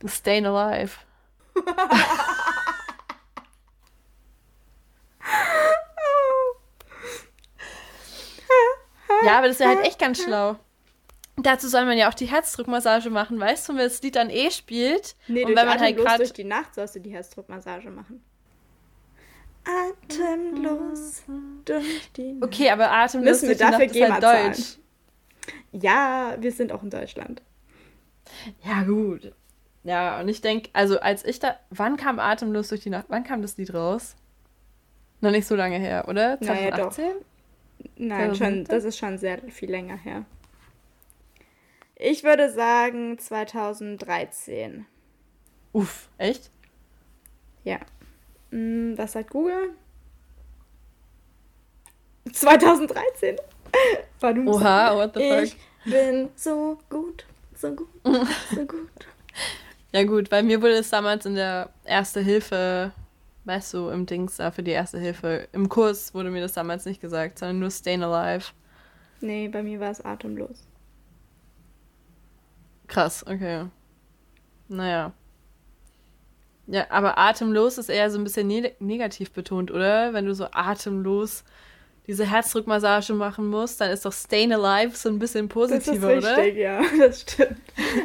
Staying alive. ja, aber das ist ja halt echt ganz schlau. Dazu soll man ja auch die Herzdruckmassage machen, weißt du, wenn das Lied dann eh spielt. Nee, und wenn man halt gerade durch die Nacht sollst du die Herzdruckmassage machen. Atemlos durch die Nacht. Okay, aber atemlos Müssen wir dafür Nacht ist halt Deutsch. Ja, wir sind auch in Deutschland. Ja, gut. Ja, und ich denke, also als ich da, wann kam Atemlos durch die Nacht? Wann kam das Lied raus? Noch nicht so lange her, oder? 2018? Naja, Nein, schon, das ist schon sehr viel länger her. Ich würde sagen 2013. Uff, echt? Ja. Hm, was sagt Google? 2013. Oha, what the fuck? Ich bin so gut, so gut, so gut. Ja gut, bei mir wurde es damals in der Erste Hilfe, weißt du, im Dings da für die Erste Hilfe, im Kurs wurde mir das damals nicht gesagt, sondern nur Staying Alive. Nee, bei mir war es atemlos. Krass, okay. Naja. Ja, aber atemlos ist eher so ein bisschen ne negativ betont, oder? Wenn du so atemlos diese Herzdruckmassage machen musst, dann ist doch Staying Alive so ein bisschen positiver, das ist richtig, oder? Ja, das stimmt.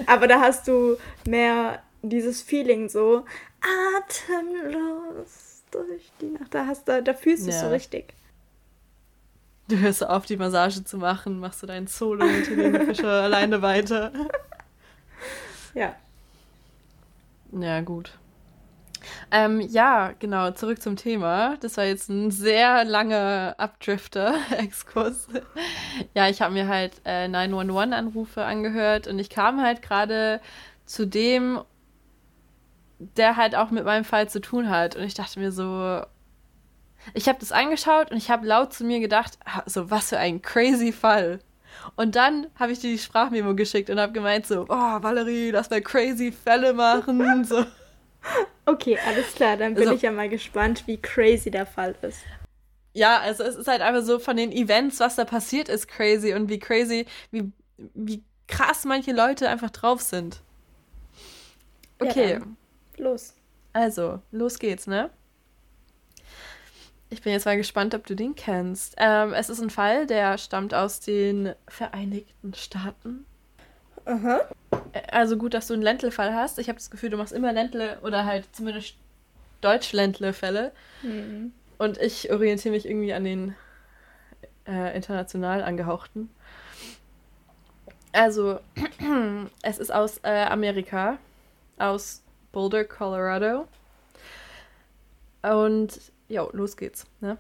Aber da hast du mehr dieses Feeling so atemlos durch die Nacht. Da, hast, da, da fühlst du es ja. so richtig. Du hörst auf, die Massage zu machen, machst du dein Solo mit Helene Fischer alleine weiter. Ja. Ja, gut. Ähm, ja, genau, zurück zum Thema. Das war jetzt ein sehr langer Abdrifter-Exkurs. ja, ich habe mir halt äh, 911-Anrufe angehört und ich kam halt gerade zu dem, der halt auch mit meinem Fall zu tun hat. Und ich dachte mir so, ich habe das angeschaut und ich habe laut zu mir gedacht, so was für ein crazy Fall. Und dann habe ich dir die Sprachmemo geschickt und habe gemeint so, oh Valerie, lass mal crazy Fälle machen. so. Okay, alles klar, dann bin also, ich ja mal gespannt, wie crazy der Fall ist. Ja, also es ist halt einfach so von den Events, was da passiert ist, crazy und wie crazy, wie, wie krass manche Leute einfach drauf sind. Okay. Ja, los. Also, los geht's, ne? Ich bin jetzt mal gespannt, ob du den kennst. Ähm, es ist ein Fall, der stammt aus den Vereinigten Staaten. Aha. Also gut, dass du einen Ländle-Fall hast. Ich habe das Gefühl, du machst immer Ländle oder halt zumindest Deutsch-Ländle-Fälle. Mhm. Und ich orientiere mich irgendwie an den äh, international angehauchten. Also, es ist aus äh, Amerika, aus Boulder, Colorado. Und Jo, los geht's. Ne?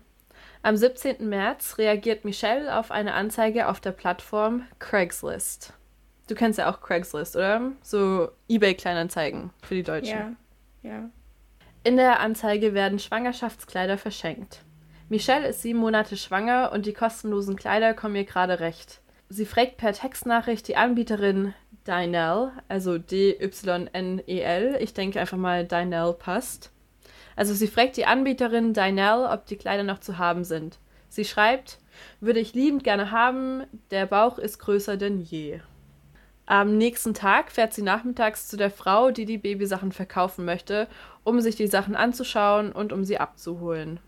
Am 17. März reagiert Michelle auf eine Anzeige auf der Plattform Craigslist. Du kennst ja auch Craigslist, oder? So eBay-Kleinanzeigen für die Deutschen. Ja, ja. In der Anzeige werden Schwangerschaftskleider verschenkt. Michelle ist sieben Monate schwanger und die kostenlosen Kleider kommen ihr gerade recht. Sie fragt per Textnachricht die Anbieterin Dynel, also D-Y-N-E-L, ich denke einfach mal Dynel passt, also sie fragt die Anbieterin Dynel, ob die Kleider noch zu haben sind. Sie schreibt, würde ich liebend gerne haben, der Bauch ist größer denn je. Am nächsten Tag fährt sie nachmittags zu der Frau, die die Babysachen verkaufen möchte, um sich die Sachen anzuschauen und um sie abzuholen.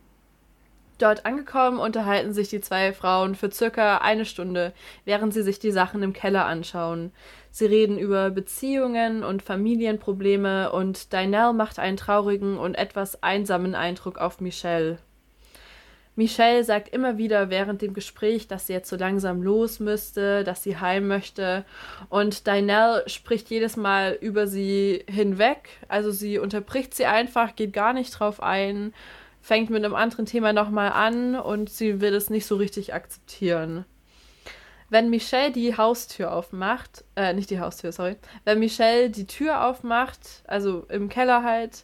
Dort angekommen unterhalten sich die zwei Frauen für circa eine Stunde, während sie sich die Sachen im Keller anschauen. Sie reden über Beziehungen und Familienprobleme und Dynel macht einen traurigen und etwas einsamen Eindruck auf Michelle. Michelle sagt immer wieder während dem Gespräch, dass sie jetzt so langsam los müsste, dass sie heim möchte. Und Dynel spricht jedes Mal über sie hinweg. Also sie unterbricht sie einfach, geht gar nicht drauf ein fängt mit einem anderen Thema nochmal an und sie will es nicht so richtig akzeptieren. Wenn Michelle die Haustür aufmacht, äh, nicht die Haustür, sorry, wenn Michelle die Tür aufmacht, also im Keller halt,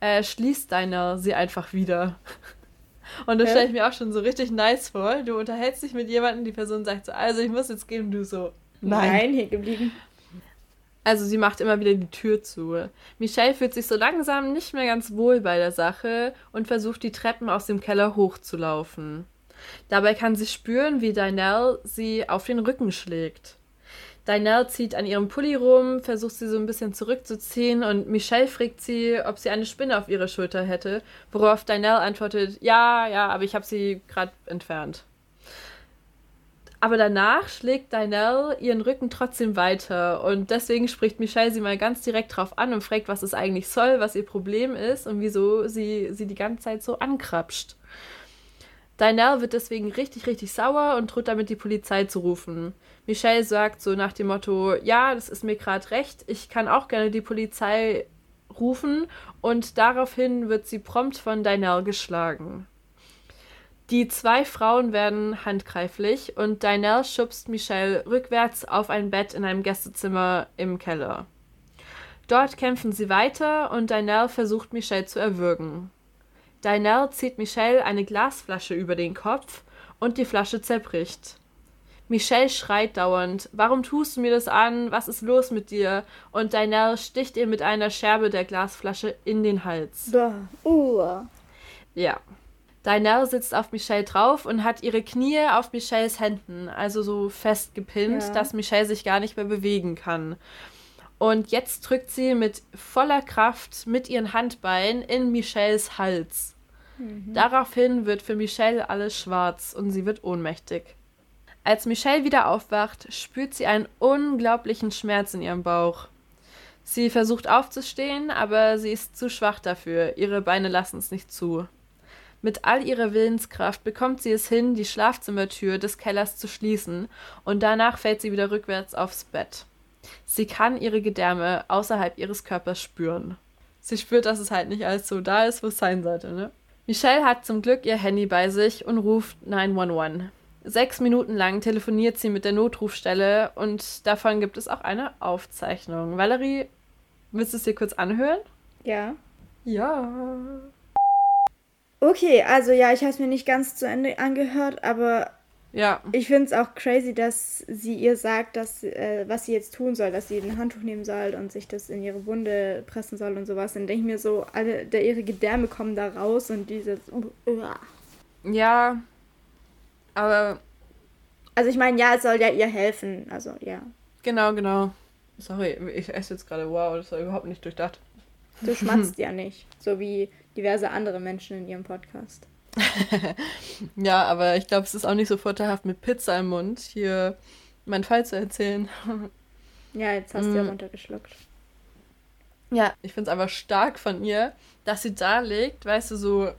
äh, schließt deiner sie einfach wieder. Und das stelle ich mir auch schon so richtig nice vor. Du unterhältst dich mit jemandem, die Person sagt so, also ich muss jetzt gehen und du so, nein. Nein, hier geblieben. Also sie macht immer wieder die Tür zu. Michelle fühlt sich so langsam nicht mehr ganz wohl bei der Sache und versucht die Treppen aus dem Keller hochzulaufen. Dabei kann sie spüren, wie Dynel sie auf den Rücken schlägt. Dynel zieht an ihrem Pulli rum, versucht sie so ein bisschen zurückzuziehen und Michelle fragt sie, ob sie eine Spinne auf ihrer Schulter hätte, worauf Dynel antwortet, ja, ja, aber ich habe sie gerade entfernt. Aber danach schlägt Dynel ihren Rücken trotzdem weiter und deswegen spricht Michelle sie mal ganz direkt drauf an und fragt, was es eigentlich soll, was ihr Problem ist und wieso sie sie die ganze Zeit so ankrapscht. Dynel wird deswegen richtig, richtig sauer und droht damit, die Polizei zu rufen. Michelle sagt so nach dem Motto, ja, das ist mir gerade recht, ich kann auch gerne die Polizei rufen und daraufhin wird sie prompt von Dynel geschlagen. Die zwei Frauen werden handgreiflich und Dynel schubst Michelle rückwärts auf ein Bett in einem Gästezimmer im Keller. Dort kämpfen sie weiter und Dynel versucht Michelle zu erwürgen. Dynel zieht Michelle eine Glasflasche über den Kopf und die Flasche zerbricht. Michelle schreit dauernd, warum tust du mir das an? Was ist los mit dir? Und Dynel sticht ihr mit einer Scherbe der Glasflasche in den Hals. Uh. Ja. Dynel sitzt auf Michelle drauf und hat ihre Knie auf Michelles Händen, also so festgepinnt, ja. dass Michelle sich gar nicht mehr bewegen kann. Und jetzt drückt sie mit voller Kraft mit ihren Handbeinen in Michelles Hals. Mhm. Daraufhin wird für Michelle alles schwarz und sie wird ohnmächtig. Als Michelle wieder aufwacht, spürt sie einen unglaublichen Schmerz in ihrem Bauch. Sie versucht aufzustehen, aber sie ist zu schwach dafür. Ihre Beine lassen es nicht zu. Mit all ihrer Willenskraft bekommt sie es hin, die Schlafzimmertür des Kellers zu schließen, und danach fällt sie wieder rückwärts aufs Bett. Sie kann ihre Gedärme außerhalb ihres Körpers spüren. Sie spürt, dass es halt nicht alles so da ist, wo es sein sollte, ne? Michelle hat zum Glück ihr Handy bei sich und ruft 911. Sechs Minuten lang telefoniert sie mit der Notrufstelle und davon gibt es auch eine Aufzeichnung. Valerie, willst du es dir kurz anhören? Ja. Ja. Okay, also ja, ich habe es mir nicht ganz zu Ende angehört, aber ja. ich finde es auch crazy, dass sie ihr sagt, dass äh, was sie jetzt tun soll, dass sie ein Handtuch nehmen soll und sich das in ihre Wunde pressen soll und sowas. Dann denke ich mir so, alle der, ihre Gedärme kommen da raus und dieses. Ja, aber. Also ich meine, ja, es soll ja ihr helfen. Also ja. Genau, genau. Sorry, ich esse jetzt gerade. Wow, das war überhaupt nicht durchdacht. Du schmatzt ja nicht, so wie diverse andere Menschen in ihrem Podcast. ja, aber ich glaube, es ist auch nicht so vorteilhaft mit Pizza im Mund, hier meinen Fall zu erzählen. ja, jetzt hast mm. du ja mm. runtergeschluckt. Ja, ich finde es einfach stark von ihr, dass sie da liegt, weißt du, so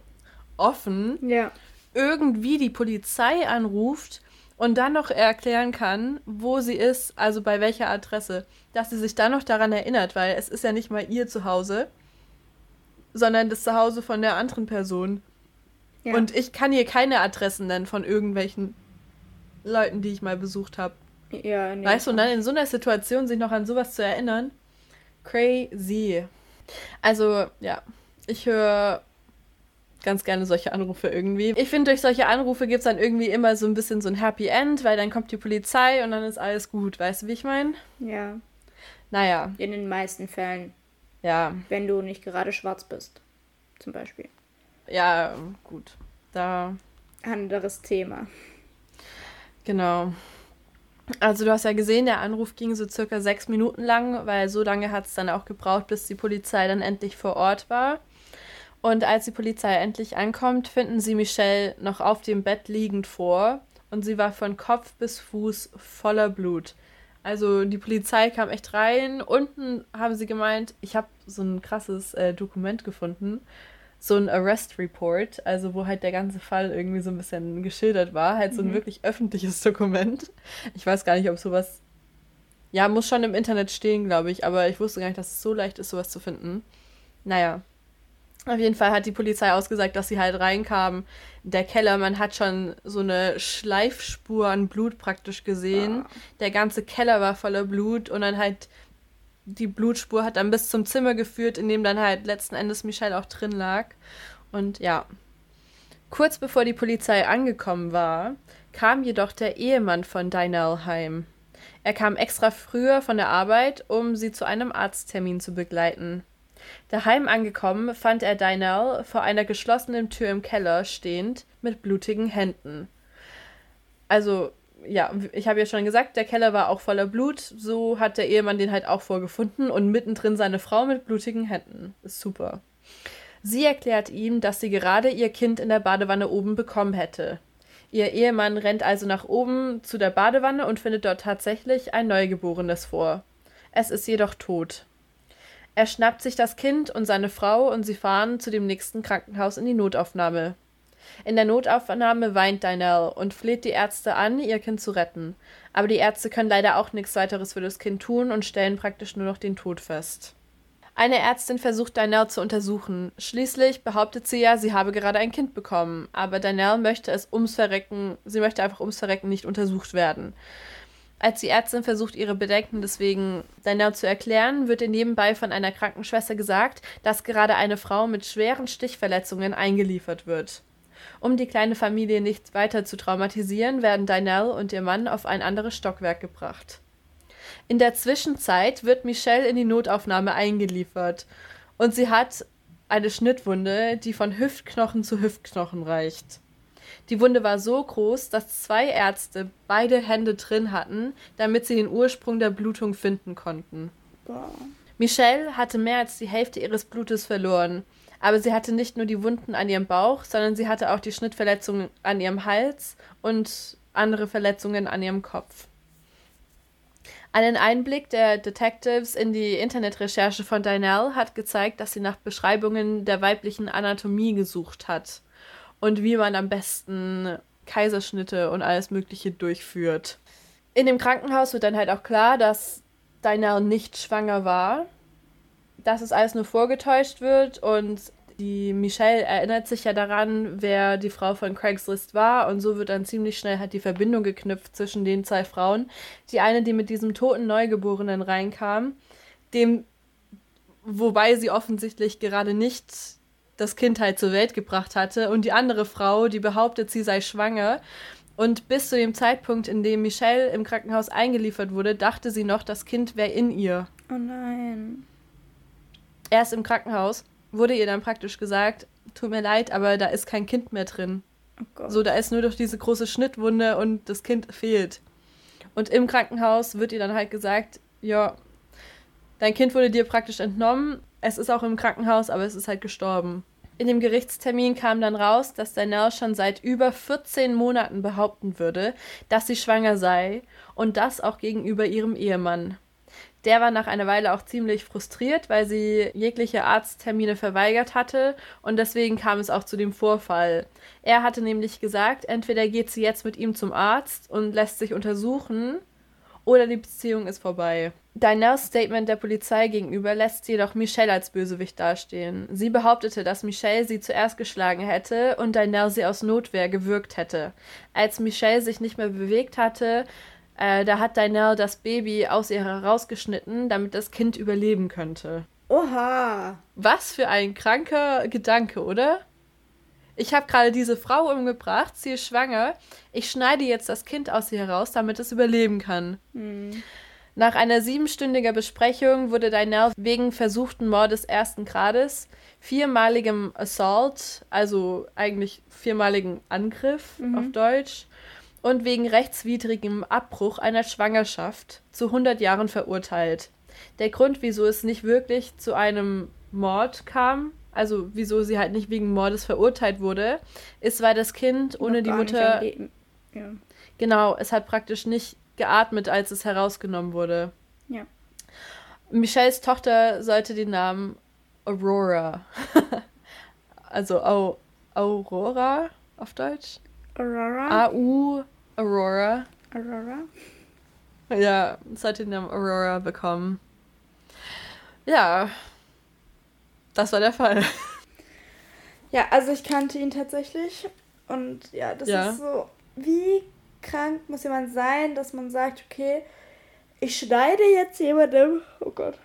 offen. Ja. Irgendwie die Polizei anruft und dann noch erklären kann, wo sie ist, also bei welcher Adresse. Dass sie sich dann noch daran erinnert, weil es ist ja nicht mal ihr Zuhause, sondern das Zuhause von der anderen Person. Ja. Und ich kann ihr keine Adressen nennen von irgendwelchen Leuten, die ich mal besucht habe. Ja, nee, weißt du, und dann in so einer Situation sich noch an sowas zu erinnern, crazy. Also, ja, ich höre ganz gerne solche Anrufe irgendwie. Ich finde, durch solche Anrufe gibt es dann irgendwie immer so ein bisschen so ein Happy End, weil dann kommt die Polizei und dann ist alles gut. Weißt du, wie ich meine? Ja. Naja. In den meisten Fällen. Ja. Wenn du nicht gerade schwarz bist. Zum Beispiel. Ja, gut. Da. Anderes Thema. Genau. Also du hast ja gesehen, der Anruf ging so circa sechs Minuten lang, weil so lange hat es dann auch gebraucht, bis die Polizei dann endlich vor Ort war. Und als die Polizei endlich ankommt, finden sie Michelle noch auf dem Bett liegend vor und sie war von Kopf bis Fuß voller Blut. Also die Polizei kam echt rein. Unten haben sie gemeint, ich habe so ein krasses äh, Dokument gefunden, so ein Arrest Report, also wo halt der ganze Fall irgendwie so ein bisschen geschildert war, halt so ein mhm. wirklich öffentliches Dokument. Ich weiß gar nicht, ob sowas ja, muss schon im Internet stehen, glaube ich, aber ich wusste gar nicht, dass es so leicht ist, sowas zu finden. Naja, auf jeden Fall hat die Polizei ausgesagt, dass sie halt reinkamen. Der Keller, man hat schon so eine Schleifspur an Blut praktisch gesehen. Ah. Der ganze Keller war voller Blut und dann halt die Blutspur hat dann bis zum Zimmer geführt, in dem dann halt letzten Endes Michelle auch drin lag. Und ja. Kurz bevor die Polizei angekommen war, kam jedoch der Ehemann von Dinah heim. Er kam extra früher von der Arbeit, um sie zu einem Arzttermin zu begleiten. Daheim angekommen, fand er Dynel vor einer geschlossenen Tür im Keller stehend mit blutigen Händen. Also, ja, ich habe ja schon gesagt, der Keller war auch voller Blut. So hat der Ehemann den halt auch vorgefunden und mittendrin seine Frau mit blutigen Händen. Ist super. Sie erklärt ihm, dass sie gerade ihr Kind in der Badewanne oben bekommen hätte. Ihr Ehemann rennt also nach oben zu der Badewanne und findet dort tatsächlich ein Neugeborenes vor. Es ist jedoch tot. Er schnappt sich das Kind und seine Frau und sie fahren zu dem nächsten Krankenhaus in die Notaufnahme. In der Notaufnahme weint Dynel und fleht die Ärzte an, ihr Kind zu retten. Aber die Ärzte können leider auch nichts weiteres für das Kind tun und stellen praktisch nur noch den Tod fest. Eine Ärztin versucht Dynel zu untersuchen. Schließlich behauptet sie ja, sie habe gerade ein Kind bekommen. Aber Dynel möchte es ums Verrecken, sie möchte einfach ums Verrecken nicht untersucht werden. Als die Ärztin versucht, ihre Bedenken deswegen Danielle zu erklären, wird ihr nebenbei von einer Krankenschwester gesagt, dass gerade eine Frau mit schweren Stichverletzungen eingeliefert wird. Um die kleine Familie nicht weiter zu traumatisieren, werden Danielle und ihr Mann auf ein anderes Stockwerk gebracht. In der Zwischenzeit wird Michelle in die Notaufnahme eingeliefert und sie hat eine Schnittwunde, die von Hüftknochen zu Hüftknochen reicht. Die Wunde war so groß, dass zwei Ärzte beide Hände drin hatten, damit sie den Ursprung der Blutung finden konnten. Boah. Michelle hatte mehr als die Hälfte ihres Blutes verloren, aber sie hatte nicht nur die Wunden an ihrem Bauch, sondern sie hatte auch die Schnittverletzungen an ihrem Hals und andere Verletzungen an ihrem Kopf. Einen Einblick der Detectives in die Internetrecherche von Dynell hat gezeigt, dass sie nach Beschreibungen der weiblichen Anatomie gesucht hat und wie man am besten Kaiserschnitte und alles Mögliche durchführt. In dem Krankenhaus wird dann halt auch klar, dass Dinah nicht schwanger war, dass es alles nur vorgetäuscht wird und die Michelle erinnert sich ja daran, wer die Frau von Craigslist war und so wird dann ziemlich schnell halt die Verbindung geknüpft zwischen den zwei Frauen. Die eine, die mit diesem toten Neugeborenen reinkam, dem wobei sie offensichtlich gerade nicht das Kind halt zur Welt gebracht hatte und die andere Frau, die behauptet, sie sei schwanger. Und bis zu dem Zeitpunkt, in dem Michelle im Krankenhaus eingeliefert wurde, dachte sie noch, das Kind wäre in ihr. Oh nein. Erst im Krankenhaus wurde ihr dann praktisch gesagt, tut mir leid, aber da ist kein Kind mehr drin. Oh. So, da ist nur durch diese große Schnittwunde und das Kind fehlt. Und im Krankenhaus wird ihr dann halt gesagt, ja, dein Kind wurde dir praktisch entnommen, es ist auch im Krankenhaus, aber es ist halt gestorben. In dem Gerichtstermin kam dann raus, dass Danelle schon seit über 14 Monaten behaupten würde, dass sie schwanger sei und das auch gegenüber ihrem Ehemann. Der war nach einer Weile auch ziemlich frustriert, weil sie jegliche Arzttermine verweigert hatte und deswegen kam es auch zu dem Vorfall. Er hatte nämlich gesagt, entweder geht sie jetzt mit ihm zum Arzt und lässt sich untersuchen oder die Beziehung ist vorbei. Diners Statement der Polizei gegenüber lässt jedoch Michelle als Bösewicht dastehen. Sie behauptete, dass Michelle sie zuerst geschlagen hätte und Dinell sie aus Notwehr gewürgt hätte. Als Michelle sich nicht mehr bewegt hatte, äh, da hat Dinell das Baby aus ihr herausgeschnitten, damit das Kind überleben könnte. Oha! Was für ein kranker Gedanke, oder? Ich habe gerade diese Frau umgebracht, sie ist schwanger. Ich schneide jetzt das Kind aus ihr heraus, damit es überleben kann. Hm. Nach einer siebenstündigen Besprechung wurde Dynell wegen versuchten Mordes ersten Grades, viermaligem Assault, also eigentlich viermaligen Angriff mhm. auf Deutsch, und wegen rechtswidrigem Abbruch einer Schwangerschaft zu 100 Jahren verurteilt. Der Grund, wieso es nicht wirklich zu einem Mord kam, also wieso sie halt nicht wegen Mordes verurteilt wurde, ist, weil das Kind ohne die Mutter. Ja. Genau, es hat praktisch nicht geatmet, als es herausgenommen wurde. Ja. Michelles Tochter sollte den Namen Aurora. also Au Aurora auf Deutsch. Aurora. A-U Aurora. Aurora. Ja, sollte den Namen Aurora bekommen. Ja, das war der Fall. Ja, also ich kannte ihn tatsächlich. Und ja, das ja. ist so, wie krank muss jemand sein, dass man sagt, okay, ich schneide jetzt jemandem, oh Gott,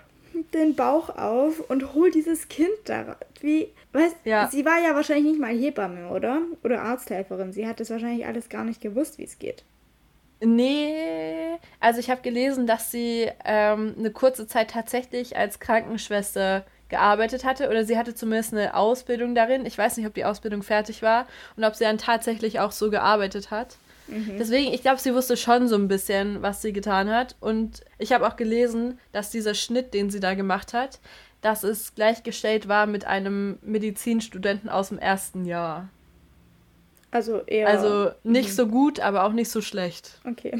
den Bauch auf und hol dieses Kind da. Wie, weißt ja. sie war ja wahrscheinlich nicht mal Hebamme, oder? Oder Arzthelferin. Sie hat das wahrscheinlich alles gar nicht gewusst, wie es geht. Nee, also ich habe gelesen, dass sie ähm, eine kurze Zeit tatsächlich als Krankenschwester gearbeitet hatte oder sie hatte zumindest eine Ausbildung darin. Ich weiß nicht, ob die Ausbildung fertig war und ob sie dann tatsächlich auch so gearbeitet hat. Mhm. Deswegen, ich glaube, sie wusste schon so ein bisschen, was sie getan hat. Und ich habe auch gelesen, dass dieser Schnitt, den sie da gemacht hat, dass es gleichgestellt war mit einem Medizinstudenten aus dem ersten Jahr. Also eher. Also nicht mhm. so gut, aber auch nicht so schlecht. Okay.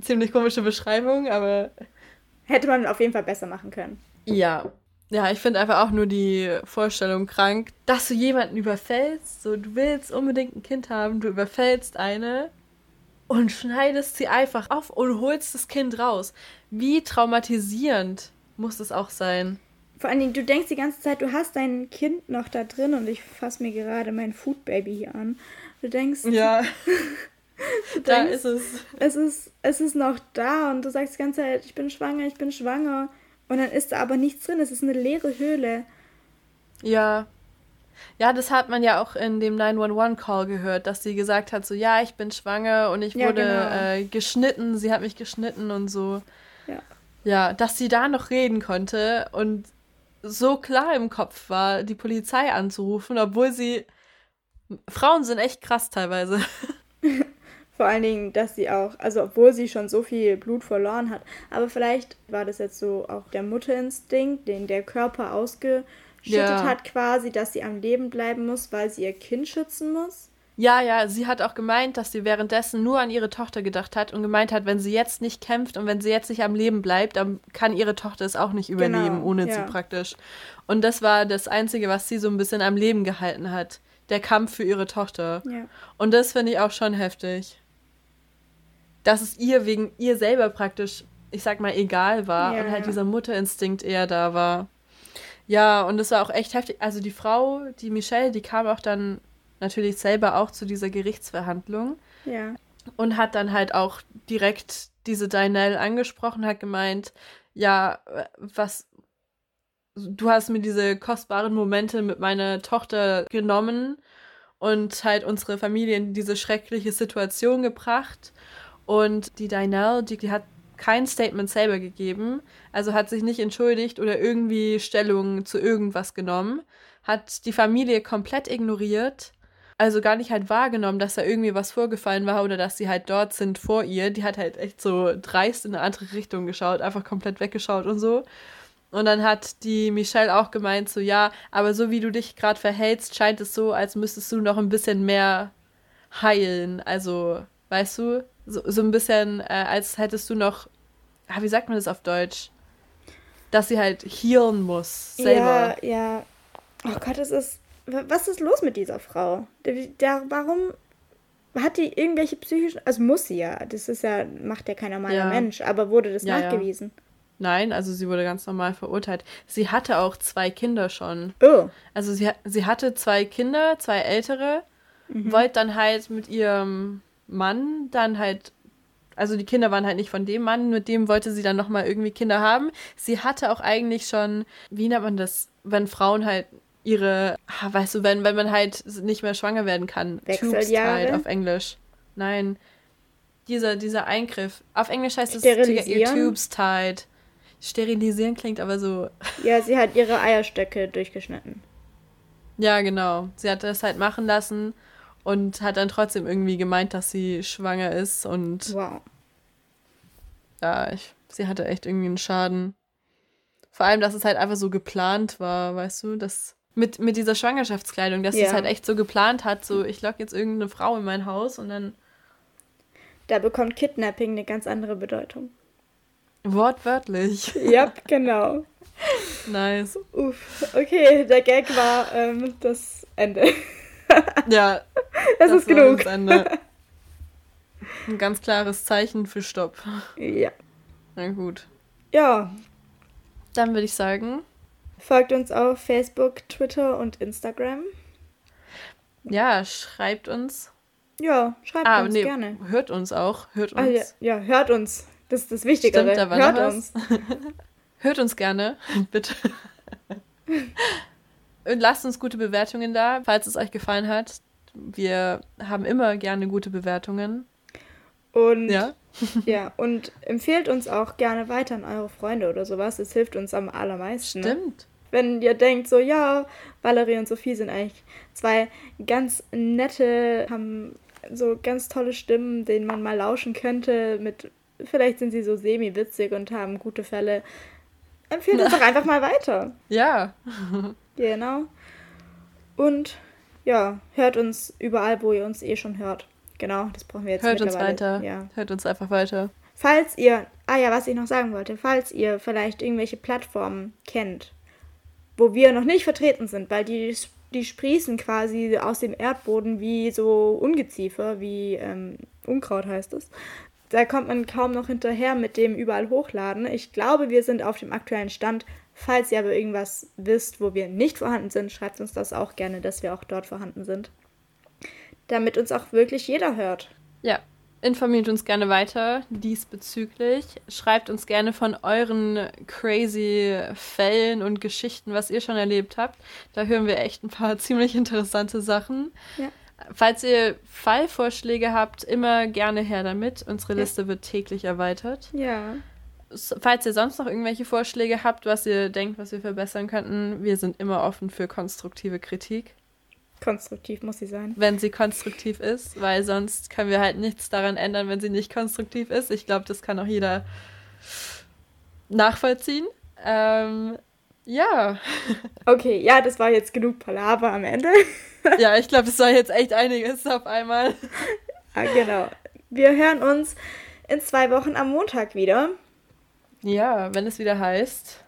Ziemlich komische Beschreibung, aber. Hätte man auf jeden Fall besser machen können. Ja, ja, ich finde einfach auch nur die Vorstellung krank, dass du jemanden überfällst. So, du willst unbedingt ein Kind haben, du überfällst eine und schneidest sie einfach auf und holst das Kind raus. Wie traumatisierend muss es auch sein? Vor allen Dingen, du denkst die ganze Zeit, du hast dein Kind noch da drin und ich fasse mir gerade mein Food Baby hier an. Du denkst. Ja. da ist es. Es ist, es ist noch da und du sagst die ganze Zeit, ich bin schwanger, ich bin schwanger. Und dann ist da aber nichts drin, es ist eine leere Höhle. Ja. Ja, das hat man ja auch in dem 911-Call gehört, dass sie gesagt hat, so, ja, ich bin schwanger und ich wurde ja, genau. äh, geschnitten, sie hat mich geschnitten und so. Ja. Ja, dass sie da noch reden konnte und so klar im Kopf war, die Polizei anzurufen, obwohl sie. Frauen sind echt krass teilweise. Vor allen Dingen, dass sie auch, also obwohl sie schon so viel Blut verloren hat, aber vielleicht war das jetzt so auch der Mutterinstinkt, den der Körper ausgeschüttet ja. hat quasi, dass sie am Leben bleiben muss, weil sie ihr Kind schützen muss. Ja, ja, sie hat auch gemeint, dass sie währenddessen nur an ihre Tochter gedacht hat und gemeint hat, wenn sie jetzt nicht kämpft und wenn sie jetzt nicht am Leben bleibt, dann kann ihre Tochter es auch nicht überleben, genau, ohne ja. sie praktisch. Und das war das Einzige, was sie so ein bisschen am Leben gehalten hat. Der Kampf für ihre Tochter. Ja. Und das finde ich auch schon heftig dass es ihr wegen ihr selber praktisch, ich sag mal, egal war ja, und halt dieser Mutterinstinkt eher da war. Ja, und das war auch echt heftig. Also die Frau, die Michelle, die kam auch dann natürlich selber auch zu dieser Gerichtsverhandlung. Ja. Und hat dann halt auch direkt diese Dinelle angesprochen, hat gemeint, ja, was, du hast mir diese kostbaren Momente mit meiner Tochter genommen und halt unsere Familie in diese schreckliche Situation gebracht. Und die Dinelle, die, die hat kein Statement selber gegeben, also hat sich nicht entschuldigt oder irgendwie Stellung zu irgendwas genommen, hat die Familie komplett ignoriert, also gar nicht halt wahrgenommen, dass da irgendwie was vorgefallen war oder dass sie halt dort sind vor ihr. Die hat halt echt so dreist in eine andere Richtung geschaut, einfach komplett weggeschaut und so. Und dann hat die Michelle auch gemeint, so ja, aber so wie du dich gerade verhältst, scheint es so, als müsstest du noch ein bisschen mehr heilen. Also, weißt du, so, so ein bisschen, äh, als hättest du noch, ah, wie sagt man das auf Deutsch? Dass sie halt healen muss, selber. Ja, ja. Oh Gott, es ist. Was ist los mit dieser Frau? Der, der, warum hat die irgendwelche psychischen. Also muss sie ja. Das ist ja, macht ja kein normaler ja. Mensch, aber wurde das ja, nachgewiesen? Ja. Nein, also sie wurde ganz normal verurteilt. Sie hatte auch zwei Kinder schon. Oh. Also sie, sie hatte zwei Kinder, zwei ältere, mhm. wollte dann halt mit ihrem Mann dann halt also die Kinder waren halt nicht von dem Mann, mit dem wollte sie dann nochmal irgendwie Kinder haben. Sie hatte auch eigentlich schon, wie nennt man das, wenn Frauen halt ihre, weißt du, wenn, wenn man halt nicht mehr schwanger werden kann. Tubes-Tide auf Englisch. Nein. Dieser, dieser Eingriff. Auf Englisch heißt es ihr Tubes-Tide. Sterilisieren klingt aber so. Ja, sie hat ihre Eierstöcke durchgeschnitten. Ja, genau. Sie hat das halt machen lassen und hat dann trotzdem irgendwie gemeint, dass sie schwanger ist und wow. ja, ich, sie hatte echt irgendwie einen Schaden. Vor allem, dass es halt einfach so geplant war, weißt du, dass mit, mit dieser Schwangerschaftskleidung, dass ja. es halt echt so geplant hat, so ich lock jetzt irgendeine Frau in mein Haus und dann da bekommt Kidnapping eine ganz andere Bedeutung. Wortwörtlich. Ja, genau. nice. Uff. Okay, der Gag war ähm, das Ende. Ja, das, das ist genug. Ein ganz klares Zeichen für Stopp. Ja. Na gut. Ja. Dann würde ich sagen. Folgt uns auf Facebook, Twitter und Instagram. Ja, schreibt uns. Ja, schreibt ah, uns nee, gerne. Hört uns auch. Hört uns. Ah, ja, ja, hört uns. Das ist das Wichtige. Stimmt, da hört uns. hört uns gerne, bitte. Und lasst uns gute Bewertungen da, falls es euch gefallen hat. Wir haben immer gerne gute Bewertungen. Und ja, ja und empfehlt uns auch gerne weiter an eure Freunde oder sowas. Es hilft uns am allermeisten. Ne? Stimmt. Wenn ihr denkt, so, ja, Valerie und Sophie sind eigentlich zwei ganz nette, haben so ganz tolle Stimmen, denen man mal lauschen könnte. Mit, vielleicht sind sie so semi-witzig und haben gute Fälle. Empfehlt uns doch einfach mal weiter. Ja. Genau. Und ja, hört uns überall, wo ihr uns eh schon hört. Genau, das brauchen wir jetzt Hört uns weiter. Ja. Hört uns einfach weiter. Falls ihr, ah ja, was ich noch sagen wollte, falls ihr vielleicht irgendwelche Plattformen kennt, wo wir noch nicht vertreten sind, weil die, die sprießen quasi aus dem Erdboden wie so Ungeziefer, wie ähm, Unkraut heißt es. Da kommt man kaum noch hinterher mit dem überall hochladen. Ich glaube, wir sind auf dem aktuellen Stand, Falls ihr aber irgendwas wisst, wo wir nicht vorhanden sind, schreibt uns das auch gerne, dass wir auch dort vorhanden sind. Damit uns auch wirklich jeder hört. Ja, informiert uns gerne weiter diesbezüglich. Schreibt uns gerne von euren crazy Fällen und Geschichten, was ihr schon erlebt habt. Da hören wir echt ein paar ziemlich interessante Sachen. Ja. Falls ihr Fallvorschläge habt, immer gerne her damit. Unsere Liste ja. wird täglich erweitert. Ja. Falls ihr sonst noch irgendwelche Vorschläge habt, was ihr denkt, was wir verbessern könnten, wir sind immer offen für konstruktive Kritik. Konstruktiv muss sie sein. Wenn sie konstruktiv ist, weil sonst können wir halt nichts daran ändern, wenn sie nicht konstruktiv ist. Ich glaube, das kann auch jeder nachvollziehen. Ähm, ja. Okay, ja, das war jetzt genug Palaver am Ende. ja, ich glaube, es war jetzt echt einiges auf einmal. Ja, genau. Wir hören uns in zwei Wochen am Montag wieder. Ja, wenn es wieder heißt.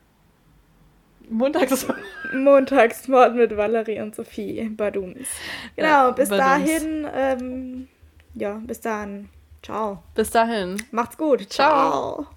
Montagsmord. Montagsmord mit Valerie und Sophie Badums. Genau, ja, bis Badums. dahin. Ähm, ja, bis dann. Ciao. Bis dahin. Macht's gut. Ciao. Ciao.